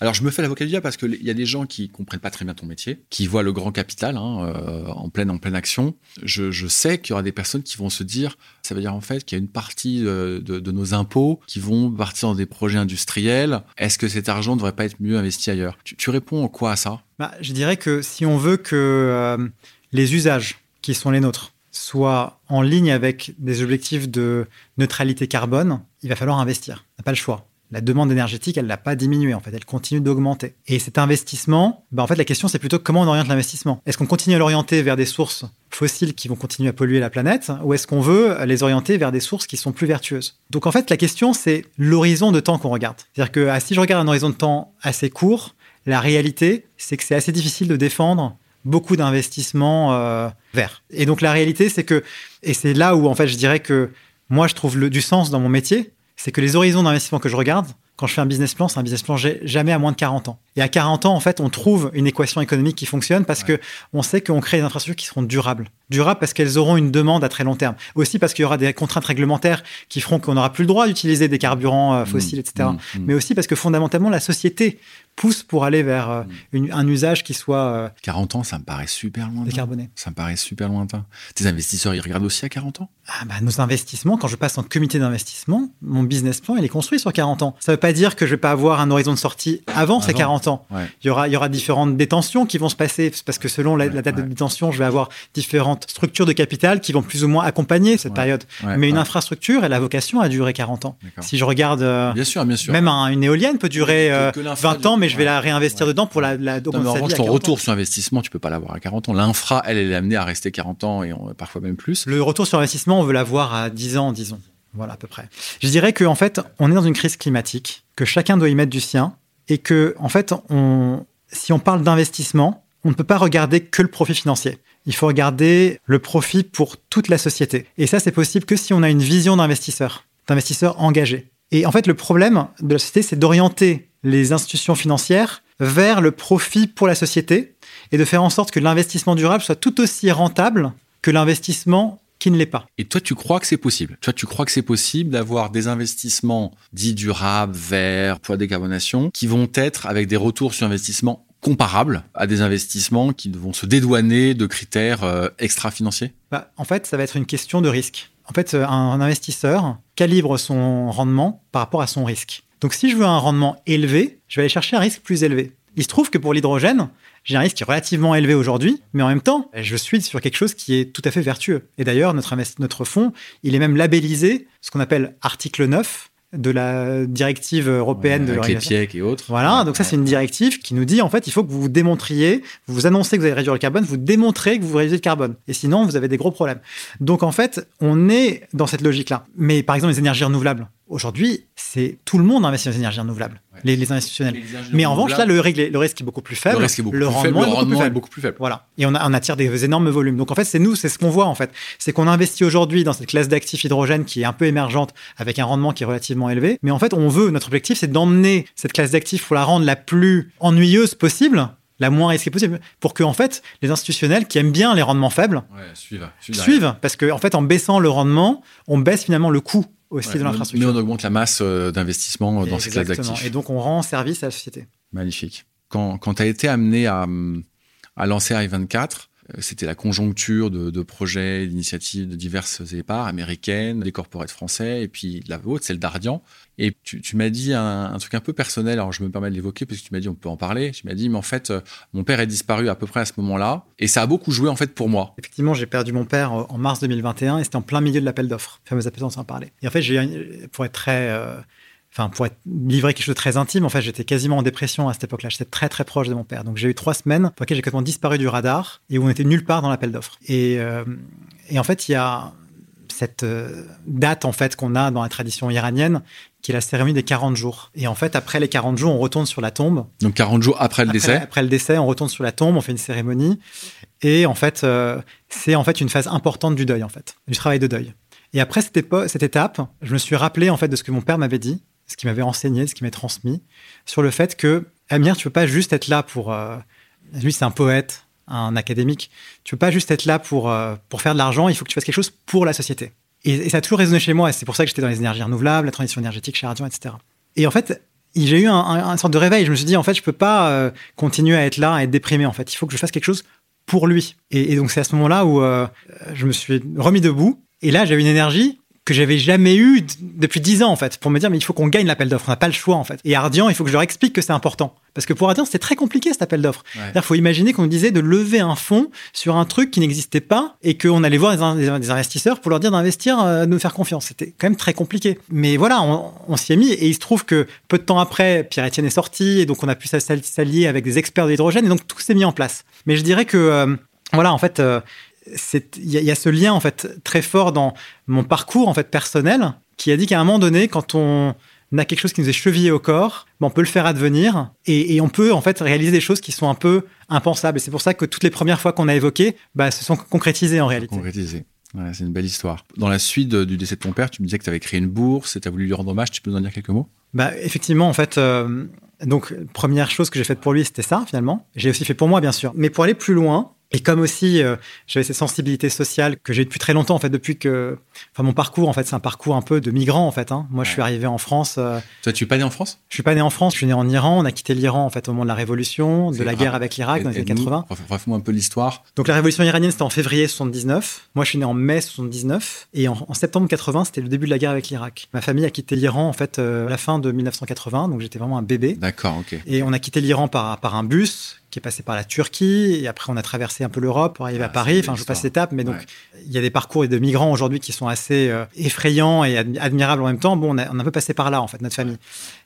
Alors, je me fais l'avocat du diable parce qu'il y a des gens qui comprennent pas très bien ton métier, qui voient le grand capital hein, euh, en, pleine, en pleine action. Je, je sais qu'il y aura des personnes qui vont se dire, ça veut dire en fait qu'il y a une partie de, de, nos impôts qui vont partir dans des projets industriels. Est-ce que cet argent ne devrait pas être mieux investi ailleurs? Tu, réponds quoi à ça? Bah, Je dirais que si on veut que euh, les usages qui sont les nôtres soient en ligne avec des objectifs de neutralité carbone, il va falloir investir. On n'a pas le choix la demande énergétique, elle n'a pas diminué, en fait, elle continue d'augmenter. Et cet investissement, bah, en fait, la question, c'est plutôt comment on oriente l'investissement. Est-ce qu'on continue à l'orienter vers des sources fossiles qui vont continuer à polluer la planète, ou est-ce qu'on veut les orienter vers des sources qui sont plus vertueuses? Donc, en fait, la question, c'est l'horizon de temps qu'on regarde. C'est-à-dire que ah, si je regarde un horizon de temps assez court, la réalité, c'est que c'est assez difficile de défendre beaucoup d'investissements euh, verts. Et donc, la réalité, c'est que, et c'est là où, en fait, je dirais que moi, je trouve du sens dans mon métier, c'est que les horizons d'investissement que je regarde, quand je fais un business plan, c'est un business plan jamais à moins de 40 ans. Et à 40 ans, en fait, on trouve une équation économique qui fonctionne parce que on sait qu'on crée des infrastructures qui seront durables. Durables parce qu'elles auront une demande à très long terme. Aussi parce qu'il y aura des contraintes réglementaires qui feront qu'on n'aura plus le droit d'utiliser des carburants euh, fossiles, mmh. etc. Mmh. Mmh. Mais aussi parce que fondamentalement, la société pousse pour aller vers euh, un usage qui soit... 40 euh, ans, ça me paraît super lointain. Décarboné. Ça me paraît super lointain. Tes investisseurs, ils regardent aussi à 40 ans? Ah bah, Nos investissements, quand je passe en comité d'investissement, mon business plan, il est construit sur 40 ans. Ça ne veut pas dire que je vais pas avoir un horizon de sortie avant, ces 40 ans. Il, y aura, il y aura différentes détentions qui vont se passer, parce que selon la, date de détention, je vais avoir différentes structures de capital qui vont plus ou moins accompagner cette période. Mais une infrastructure, elle a vocation à durer 40 ans. Si je regarde... Euh, bien sûr, bien sûr. Même une éolienne peut durer 20 ans, mais je vais la réinvestir dedans pour la, la non, en revanche, ton retour sur investissement, tu peux pas l'avoir à 40 ans. L'infra, elle, elle est amenée à rester 40 ans et parfois même plus. Le retour sur investissement, on veut l'avoir à 10 ans, disons. Voilà, à peu près. Je dirais qu'en en fait, on est dans une crise climatique, que chacun doit y mettre du sien, et que, en fait, si on parle d'investissement, on ne peut pas regarder que le profit financier. Il faut regarder le profit pour toute la société. Et ça, c'est possible que si on a une vision d'investisseur, d'investisseur engagé. Et en fait, le problème de la société, c'est d'orienter les institutions financières vers le profit pour la société et de faire en sorte que l'investissement durable soit tout aussi rentable que l'investissement qui ne l'est pas. Et toi, tu crois que c'est possible Toi, tu crois que c'est possible d'avoir des investissements dits durables, verts, pour la décarbonation, qui vont être avec des retours sur investissement comparables à des investissements qui vont se dédouaner de critères euh, extra-financiers? Bah, En fait, ça va être une question de risque. En fait, un investisseur calibre son rendement par rapport à son risque. Donc si je veux un rendement élevé, je vais aller chercher un risque plus élevé. Il se trouve que pour l'hydrogène, j'ai un risque qui est relativement élevé aujourd'hui, mais en même temps, je suis sur quelque chose qui est tout à fait vertueux. Et d'ailleurs, notre, notre fonds, il est même labellisé, ce qu'on appelle article 9, de la directive européenne de avec et autres. Voilà, donc ça c'est une directive qui nous dit en fait il faut que vous vous démontriez, vous vous annoncez que vous allez réduire le carbone, vous démontrez que vous réduisez le carbone, et sinon vous avez des gros problèmes. Donc en fait on est dans cette logique-là. Mais par exemple les énergies renouvelables, Aujourd'hui, c'est tout le monde investit dans les énergies renouvelables, les, institutionnels. Mais en revanche, là, le, le, risque est beaucoup plus faible. Le, rendement, est, beaucoup plus faible. Voilà. Et on, on, attire des énormes volumes. Donc en fait, c'est nous, c'est ce qu'on voit en fait. C'est qu'on investit aujourd'hui dans cette classe d'actifs hydrogène qui est un peu émergente, avec un rendement qui est relativement élevé. Mais en fait, on veut, notre objectif, c'est d'emmener cette classe d'actifs pour la rendre la plus ennuyeuse possible la moins risquée possible, pour que en fait les institutionnels qui aiment bien les rendements faibles suivent, suivent, parce que en fait en baissant le rendement, on baisse finalement le coût aussi de l'infrastructure. Mais on augmente la masse euh, d'investissement dans ces classes d'actifs. Et donc on rend service à la société. Magnifique. Quand, quand tu as été amené à, à lancer i24, euh, c'était la conjoncture de, projets, d'initiatives de diverses éparts américaines, des corporates français, et puis la vôtre, celle d'Ardian. Et tu, m'as dit un, truc un peu personnel, alors je me permets de l'évoquer parce que tu m'as dit on peut en parler. Tu m'as dit, mais en fait, euh, mon père est disparu à peu près à ce moment-là, et ça a beaucoup joué en fait pour moi. Effectivement, j'ai perdu mon père euh, en mars 2021, et c'était en plein milieu de l'appel d'offres, fameux appel d'offres, en parler. Et en fait, j'ai, pour être très euh, enfin pour être livré quelque chose de très intime, en fait, j'étais quasiment en dépression à cette époque-là. J'étais très très proche de mon père. Donc j'ai eu trois semaines pour lesquelles j'ai complètement disparu du radar et où on était nulle part dans l'appel d'offres. Et, euh, et, en fait, il y a cette euh, date en fait qu'on a dans la tradition iranienne qui est la cérémonie des 40 jours. Et en fait, après les 40 jours, on retourne sur la tombe. Donc 40 jours après le décès Après le décès, on retourne sur la tombe, on fait une cérémonie. Et en fait, euh, c'est en fait une phase importante du deuil, en fait, du travail de deuil. Et après cette, cette étape, je me suis rappelé en fait de ce que mon père m'avait dit ce qui m'avait enseigné, ce qui m'est transmis, sur le fait que, Amir, tu peux pas juste être là pour... Euh, lui, c'est un poète, un académique. Tu peux pas juste être là pour, euh, pour faire de l'argent, il faut que tu fasses quelque chose pour la société. Et, ça a toujours résonné chez moi, c'est pour ça que j'étais dans les énergies renouvelables, la transition énergétique chez Radion, etc. Et en fait, j'ai eu un, un, sorte de réveil. Je me suis dit, en fait, je peux pas euh, continuer à être là, à être déprimé. En fait, il faut que je fasse quelque chose pour lui. Et, et donc, c'est à ce moment-là où je me suis remis debout. Et là, j'avais une énergie que j'avais jamais eu depuis dix ans en fait pour me dire mais il faut qu'on gagne l'appel d'offres. On n'a pas le choix en fait. Et Ardian il faut que je leur explique que c'est important. Parce que pour Ardian c'était très compliqué cet appel d'offres. Il faut imaginer qu'on nous disait de lever un fonds sur un truc qui n'existait pas et qu'on allait voir des, investisseurs pour leur dire d'investir euh, de nous faire confiance. C'était quand même très compliqué. Mais voilà on, s'y est mis et il se trouve que peu de temps après Pierre-Etienne est sorti et donc on a pu s'allier avec des experts de l'hydrogène et donc tout s'est mis en place. Mais je dirais que euh, voilà en fait euh, il y, a ce lien en fait très fort dans mon parcours en fait personnel qui a dit qu'à un moment donné, quand on a quelque chose qui nous est chevillé au corps, ben, on peut le faire advenir et, on peut en fait réaliser des choses qui sont un peu impensables. Et c'est pour ça que toutes les premières fois qu'on a évoqué, bah, se sont concrétisées en réalité. Concrétisées. c'est une belle histoire. Dans la suite du décès de ton père, tu me disais que tu avais créé une bourse et tu as voulu lui rendre hommage. Tu peux nous en dire quelques mots? Bah, Effectivement, en fait, euh, donc, première chose que j'ai faite pour lui, c'était ça, finalement. J'ai aussi fait pour moi, bien sûr. Mais pour aller plus loin, et comme aussi, euh, j'avais cette sensibilité sociale que j'ai depuis très longtemps, en fait, depuis que. Enfin, mon parcours, en fait, c'est un parcours un peu de migrant, en fait. Hein. Moi, je suis arrivé en France. Euh, Toi, tu es pas né en France? Je suis pas né en France, je suis né en Iran. On a quitté l'Iran, en fait, au moment de la Révolution, de la guerre avec l'Irak dans les années 80. Raconte-moi un peu l'histoire. Donc, la Révolution iranienne, c'était en février 79. Moi, je suis né en mai 79. Et en, septembre 80, c'était le début de la guerre avec l'Irak. Ma famille a quitté l'Iran, en fait, euh, à la fin de 1980. Donc, j'étais vraiment un bébé. D'accord, ok. Et on a quitté l'Iran par, par un bus qui est passé par la Turquie, et après on a traversé un peu l'Europe pour arriver à ah, Paris. Enfin, je passe l'étape, mais donc il y a des parcours de migrants aujourd'hui qui sont assez euh, effrayants et admirables en même temps. Bon, on a, on a un peu passé par là, en fait, notre famille.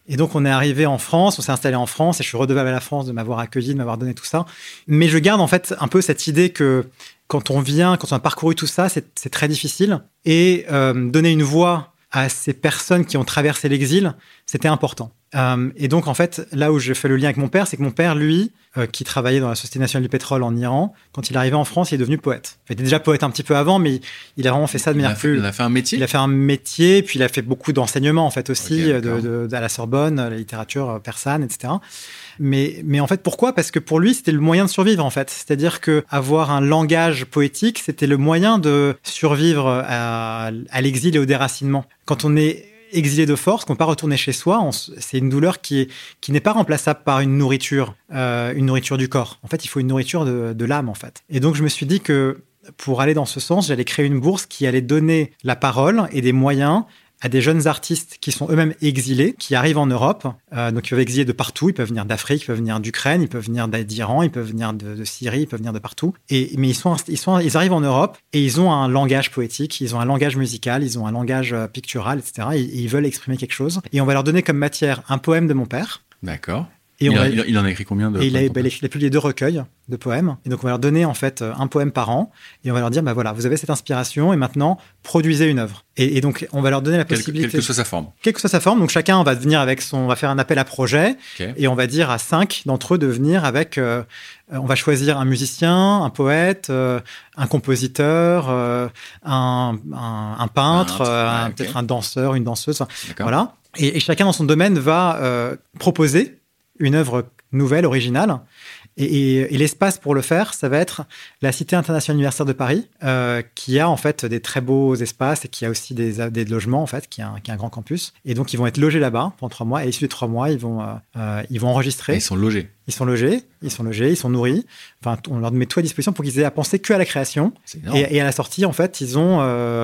Et donc on est arrivé en France, on s'est installé en France, et je suis redevable à la France de m'avoir accueilli, de m'avoir donné tout ça. Mais je garde en fait un peu cette idée que quand on vient, quand on a parcouru tout ça, c'est très difficile. Et euh, donner une voix à ces personnes qui ont traversé l'exil, c'était important. Euh, et donc, en fait, là où je fais le lien avec mon père, c'est que mon père, lui, euh, qui travaillait dans la Société nationale du pétrole en Iran, quand il est arrivé en France, il est devenu poète. Il était déjà poète un petit peu avant, mais il a vraiment fait ça de manière plus. Il a fait un métier. Il a fait un métier, puis il a fait beaucoup d'enseignements en fait aussi, de, à la Sorbonne, la littérature euh, persane, etc. Mais, mais en fait, pourquoi? Parce que pour lui, c'était le moyen de survivre, en fait. C'est-à-dire que avoir un langage poétique, c'était le moyen de survivre à, à l'exil et au déracinement. Quand on est exilé de force, qu'on ne pas retourner chez soi, c'est une douleur qui qui n'est pas remplaçable par une nourriture, euh, une nourriture du corps. En fait, il faut une nourriture de, de l'âme, en fait. Et donc, je me suis dit que pour aller dans ce sens, j'allais créer une bourse qui allait donner la parole et des moyens à des jeunes artistes qui sont eux-mêmes exilés, qui arrivent en Europe. Euh, donc, ils peuvent exiler de partout. Ils peuvent venir d'Afrique, ils peuvent venir d'Ukraine, ils peuvent venir d'Iran, ils peuvent venir de, Syrie, ils peuvent venir de partout. Et, mais ils, sont, ils, sont, ils arrivent en Europe et ils ont un langage poétique, ils ont un langage musical, ils ont un langage euh, pictural, etc. Et, ils veulent exprimer quelque chose. Et on va leur donner comme matière un poème de mon père. D'accord. Et il, il, en a écrit combien de et il, a, il, a, publié deux recueils de poèmes. Et donc, on va leur donner en fait un poème par an. Et on va leur dire, bah voilà, vous avez cette inspiration et maintenant, produisez une œuvre. Et, donc, on va leur donner la possibilité. Quelle que soit sa forme. Quelle que soit sa forme. Donc, chacun va venir avec son. On va faire un appel à projet. Et on va dire à cinq d'entre eux de venir avec. Euh, on va choisir un musicien, un poète, euh, un compositeur, euh, un, un, peintre, peut-être un danseur, une danseuse. Voilà. Et, et, chacun dans son domaine va proposer une œuvre nouvelle, originale. Et, l'espace pour le faire, ça va être la Cité internationale universitaire de Paris, euh, qui a en fait des très beaux espaces et qui a aussi des, des logements en fait, qui a, un, qui a, un, grand campus. Et donc ils vont être logés là-bas pendant trois mois. Et issus des trois mois, ils vont, euh, euh, ils vont enregistrer. ils sont logés. Ils sont logés, ils sont logés, ils sont nourris. Enfin, on leur met tout à disposition pour qu'ils aient à penser que à la création. Et, et, à la sortie, en fait, ils ont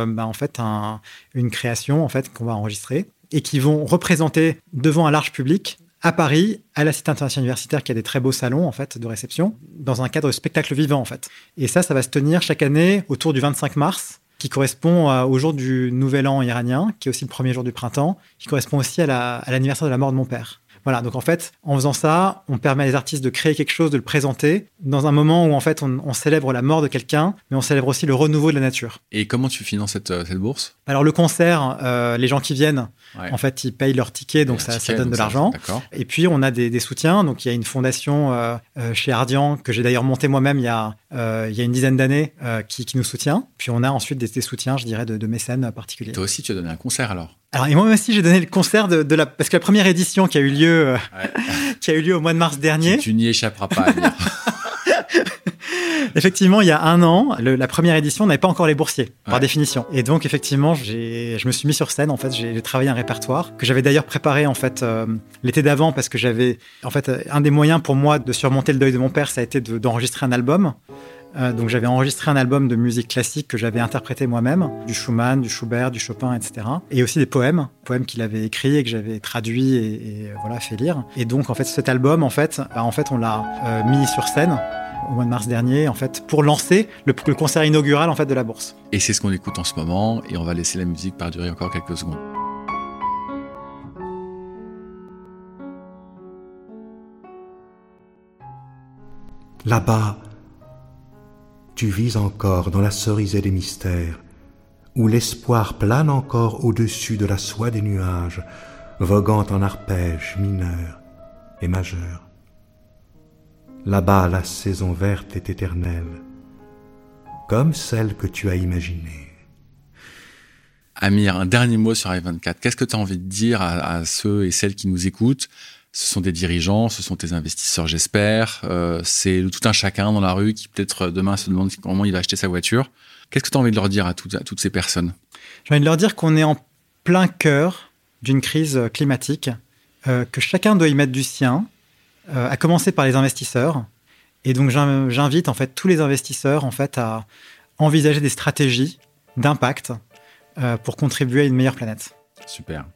bah, en fait un, une création en fait qu'on va enregistrer et qui vont représenter devant un large public à Paris, à la Cité internationale universitaire, qui a des très beaux salons en fait de réception, dans un cadre spectacle vivant en fait. Et ça, ça va se tenir chaque année autour du 25 mars, qui correspond au jour du Nouvel An iranien, qui est aussi le premier jour du printemps, qui correspond aussi à l'anniversaire de la mort de mon père. Voilà, donc en fait, en faisant ça, on permet à les artistes de créer quelque chose, de le présenter, dans un moment où en fait on, célèbre la mort de quelqu'un, mais on célèbre aussi le renouveau de la nature. Et comment tu finances cette, euh, cette bourse? Alors le concert, euh, les gens qui viennent, en fait, ils payent leur ticket, donc ça, ça, donne de l'argent. Et puis on a des, soutiens, donc il y a une fondation euh, chez Ardian que j'ai d'ailleurs montée moi-même il y a il y a une dizaine d'années qui, qui, nous soutient. Puis on a ensuite des, soutiens, je dirais, de, de mécènes particuliers. Toi aussi, tu as donné un concert alors? Alors, et moi aussi, j'ai donné le concert de, la. Parce que la première édition qui a eu lieu, euh, [laughs] qui a eu lieu au mois de mars dernier. Tu, n'y échapperas pas [laughs] effectivement, il y a un an, la première édition n'avait pas encore les boursiers, par définition. Et donc, effectivement, je me suis mis sur scène. En fait, j'ai travaillé un répertoire que j'avais d'ailleurs préparé en fait euh, l'été d'avant parce que j'avais, en fait, un des moyens pour moi de surmonter le deuil de mon père, ça a été d'enregistrer un album. Euh, donc j'avais enregistré un album de musique classique que j'avais interprété moi-même, du Schumann, du Schubert, du Chopin, etc. Et aussi des poèmes, poèmes qu'il avait écrits et que j'avais traduits et, euh, voilà fait lire. Et donc en fait cet album, en fait, bah, en fait on l'a euh, mis sur scène au mois de mars dernier, en fait, pour lancer le, le concert inaugural en fait de la bourse. Et c'est ce qu'on écoute en ce moment, et on va laisser la musique perdurer encore quelques secondes. Là-bas, tu vis encore dans la cerisée des mystères, où l'espoir plane encore au-dessus de la soie des nuages, voguant en arpèges mineurs et majeurs. Là-bas, la saison verte est éternelle, comme celle que tu as imaginée. Amir, un dernier mot sur i24. Qu'est-ce que tu as envie de dire à ceux et celles qui nous écoutent ce sont des dirigeants, ce sont tes investisseurs, j'espère. Euh, c'est tout un chacun dans la rue qui peut-être euh, demain se demande comment il va acheter sa voiture. Qu'est-ce que tu as envie de leur dire à, toutes ces personnes? J'ai envie de leur dire qu'on est en plein cœur d'une crise euh, climatique, que chacun doit y mettre du sien, à commencer par les investisseurs. Et donc j'invite en fait tous les investisseurs en fait à envisager des stratégies d'impact pour contribuer à une meilleure planète. Super.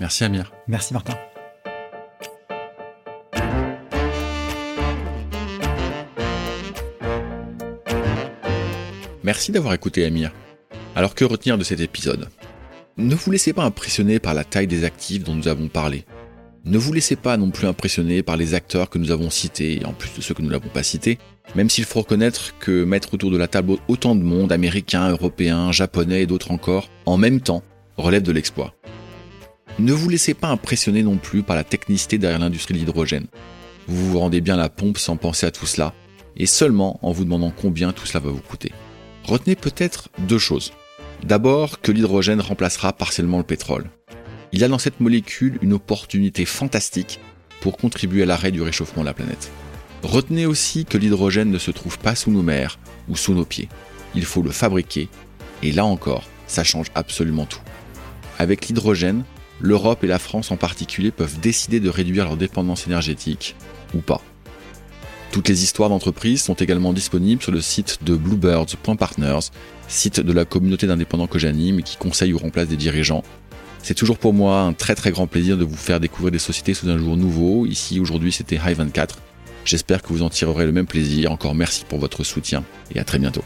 Merci Amir. Merci Martin. Merci d'avoir écouté Amir. Alors que retenir de cet épisode? Ne vous laissez pas impressionner par la taille des actifs dont nous avons parlé. Ne vous laissez pas non plus impressionner par les acteurs que nous avons cités, et en plus de ceux que nous n'avons pas cités, même s'il faut reconnaître que mettre autour de la table autant de monde, américains, européens, japonais et d'autres encore, en même temps, relève de l'exploit. Ne vous laissez pas impressionner non plus par la technicité derrière l'industrie de l'hydrogène. Vous vous rendez bien la pompe sans penser à tout cela, et seulement en vous demandant combien tout cela va vous coûter. Retenez peut-être deux choses. D'abord que l'hydrogène remplacera partiellement le pétrole. Il a dans cette molécule une opportunité fantastique pour contribuer à l'arrêt du réchauffement de la planète. Retenez aussi que l'hydrogène ne se trouve pas sous nos mers ou sous nos pieds. Il faut le fabriquer, et là encore, ça change absolument tout. Avec l'hydrogène, l'Europe et la France en particulier peuvent décider de réduire leur dépendance énergétique, ou pas. Toutes les histoires d'entreprise sont également disponibles sur le site de bluebirds.partners, site de la communauté d'indépendants que j'anime et qui conseille ou remplace des dirigeants. C'est toujours pour moi un très très grand plaisir de vous faire découvrir des sociétés sous un jour nouveau. Ici aujourd'hui c'était High 24. J'espère que vous en tirerez le même plaisir. Encore merci pour votre soutien et à très bientôt.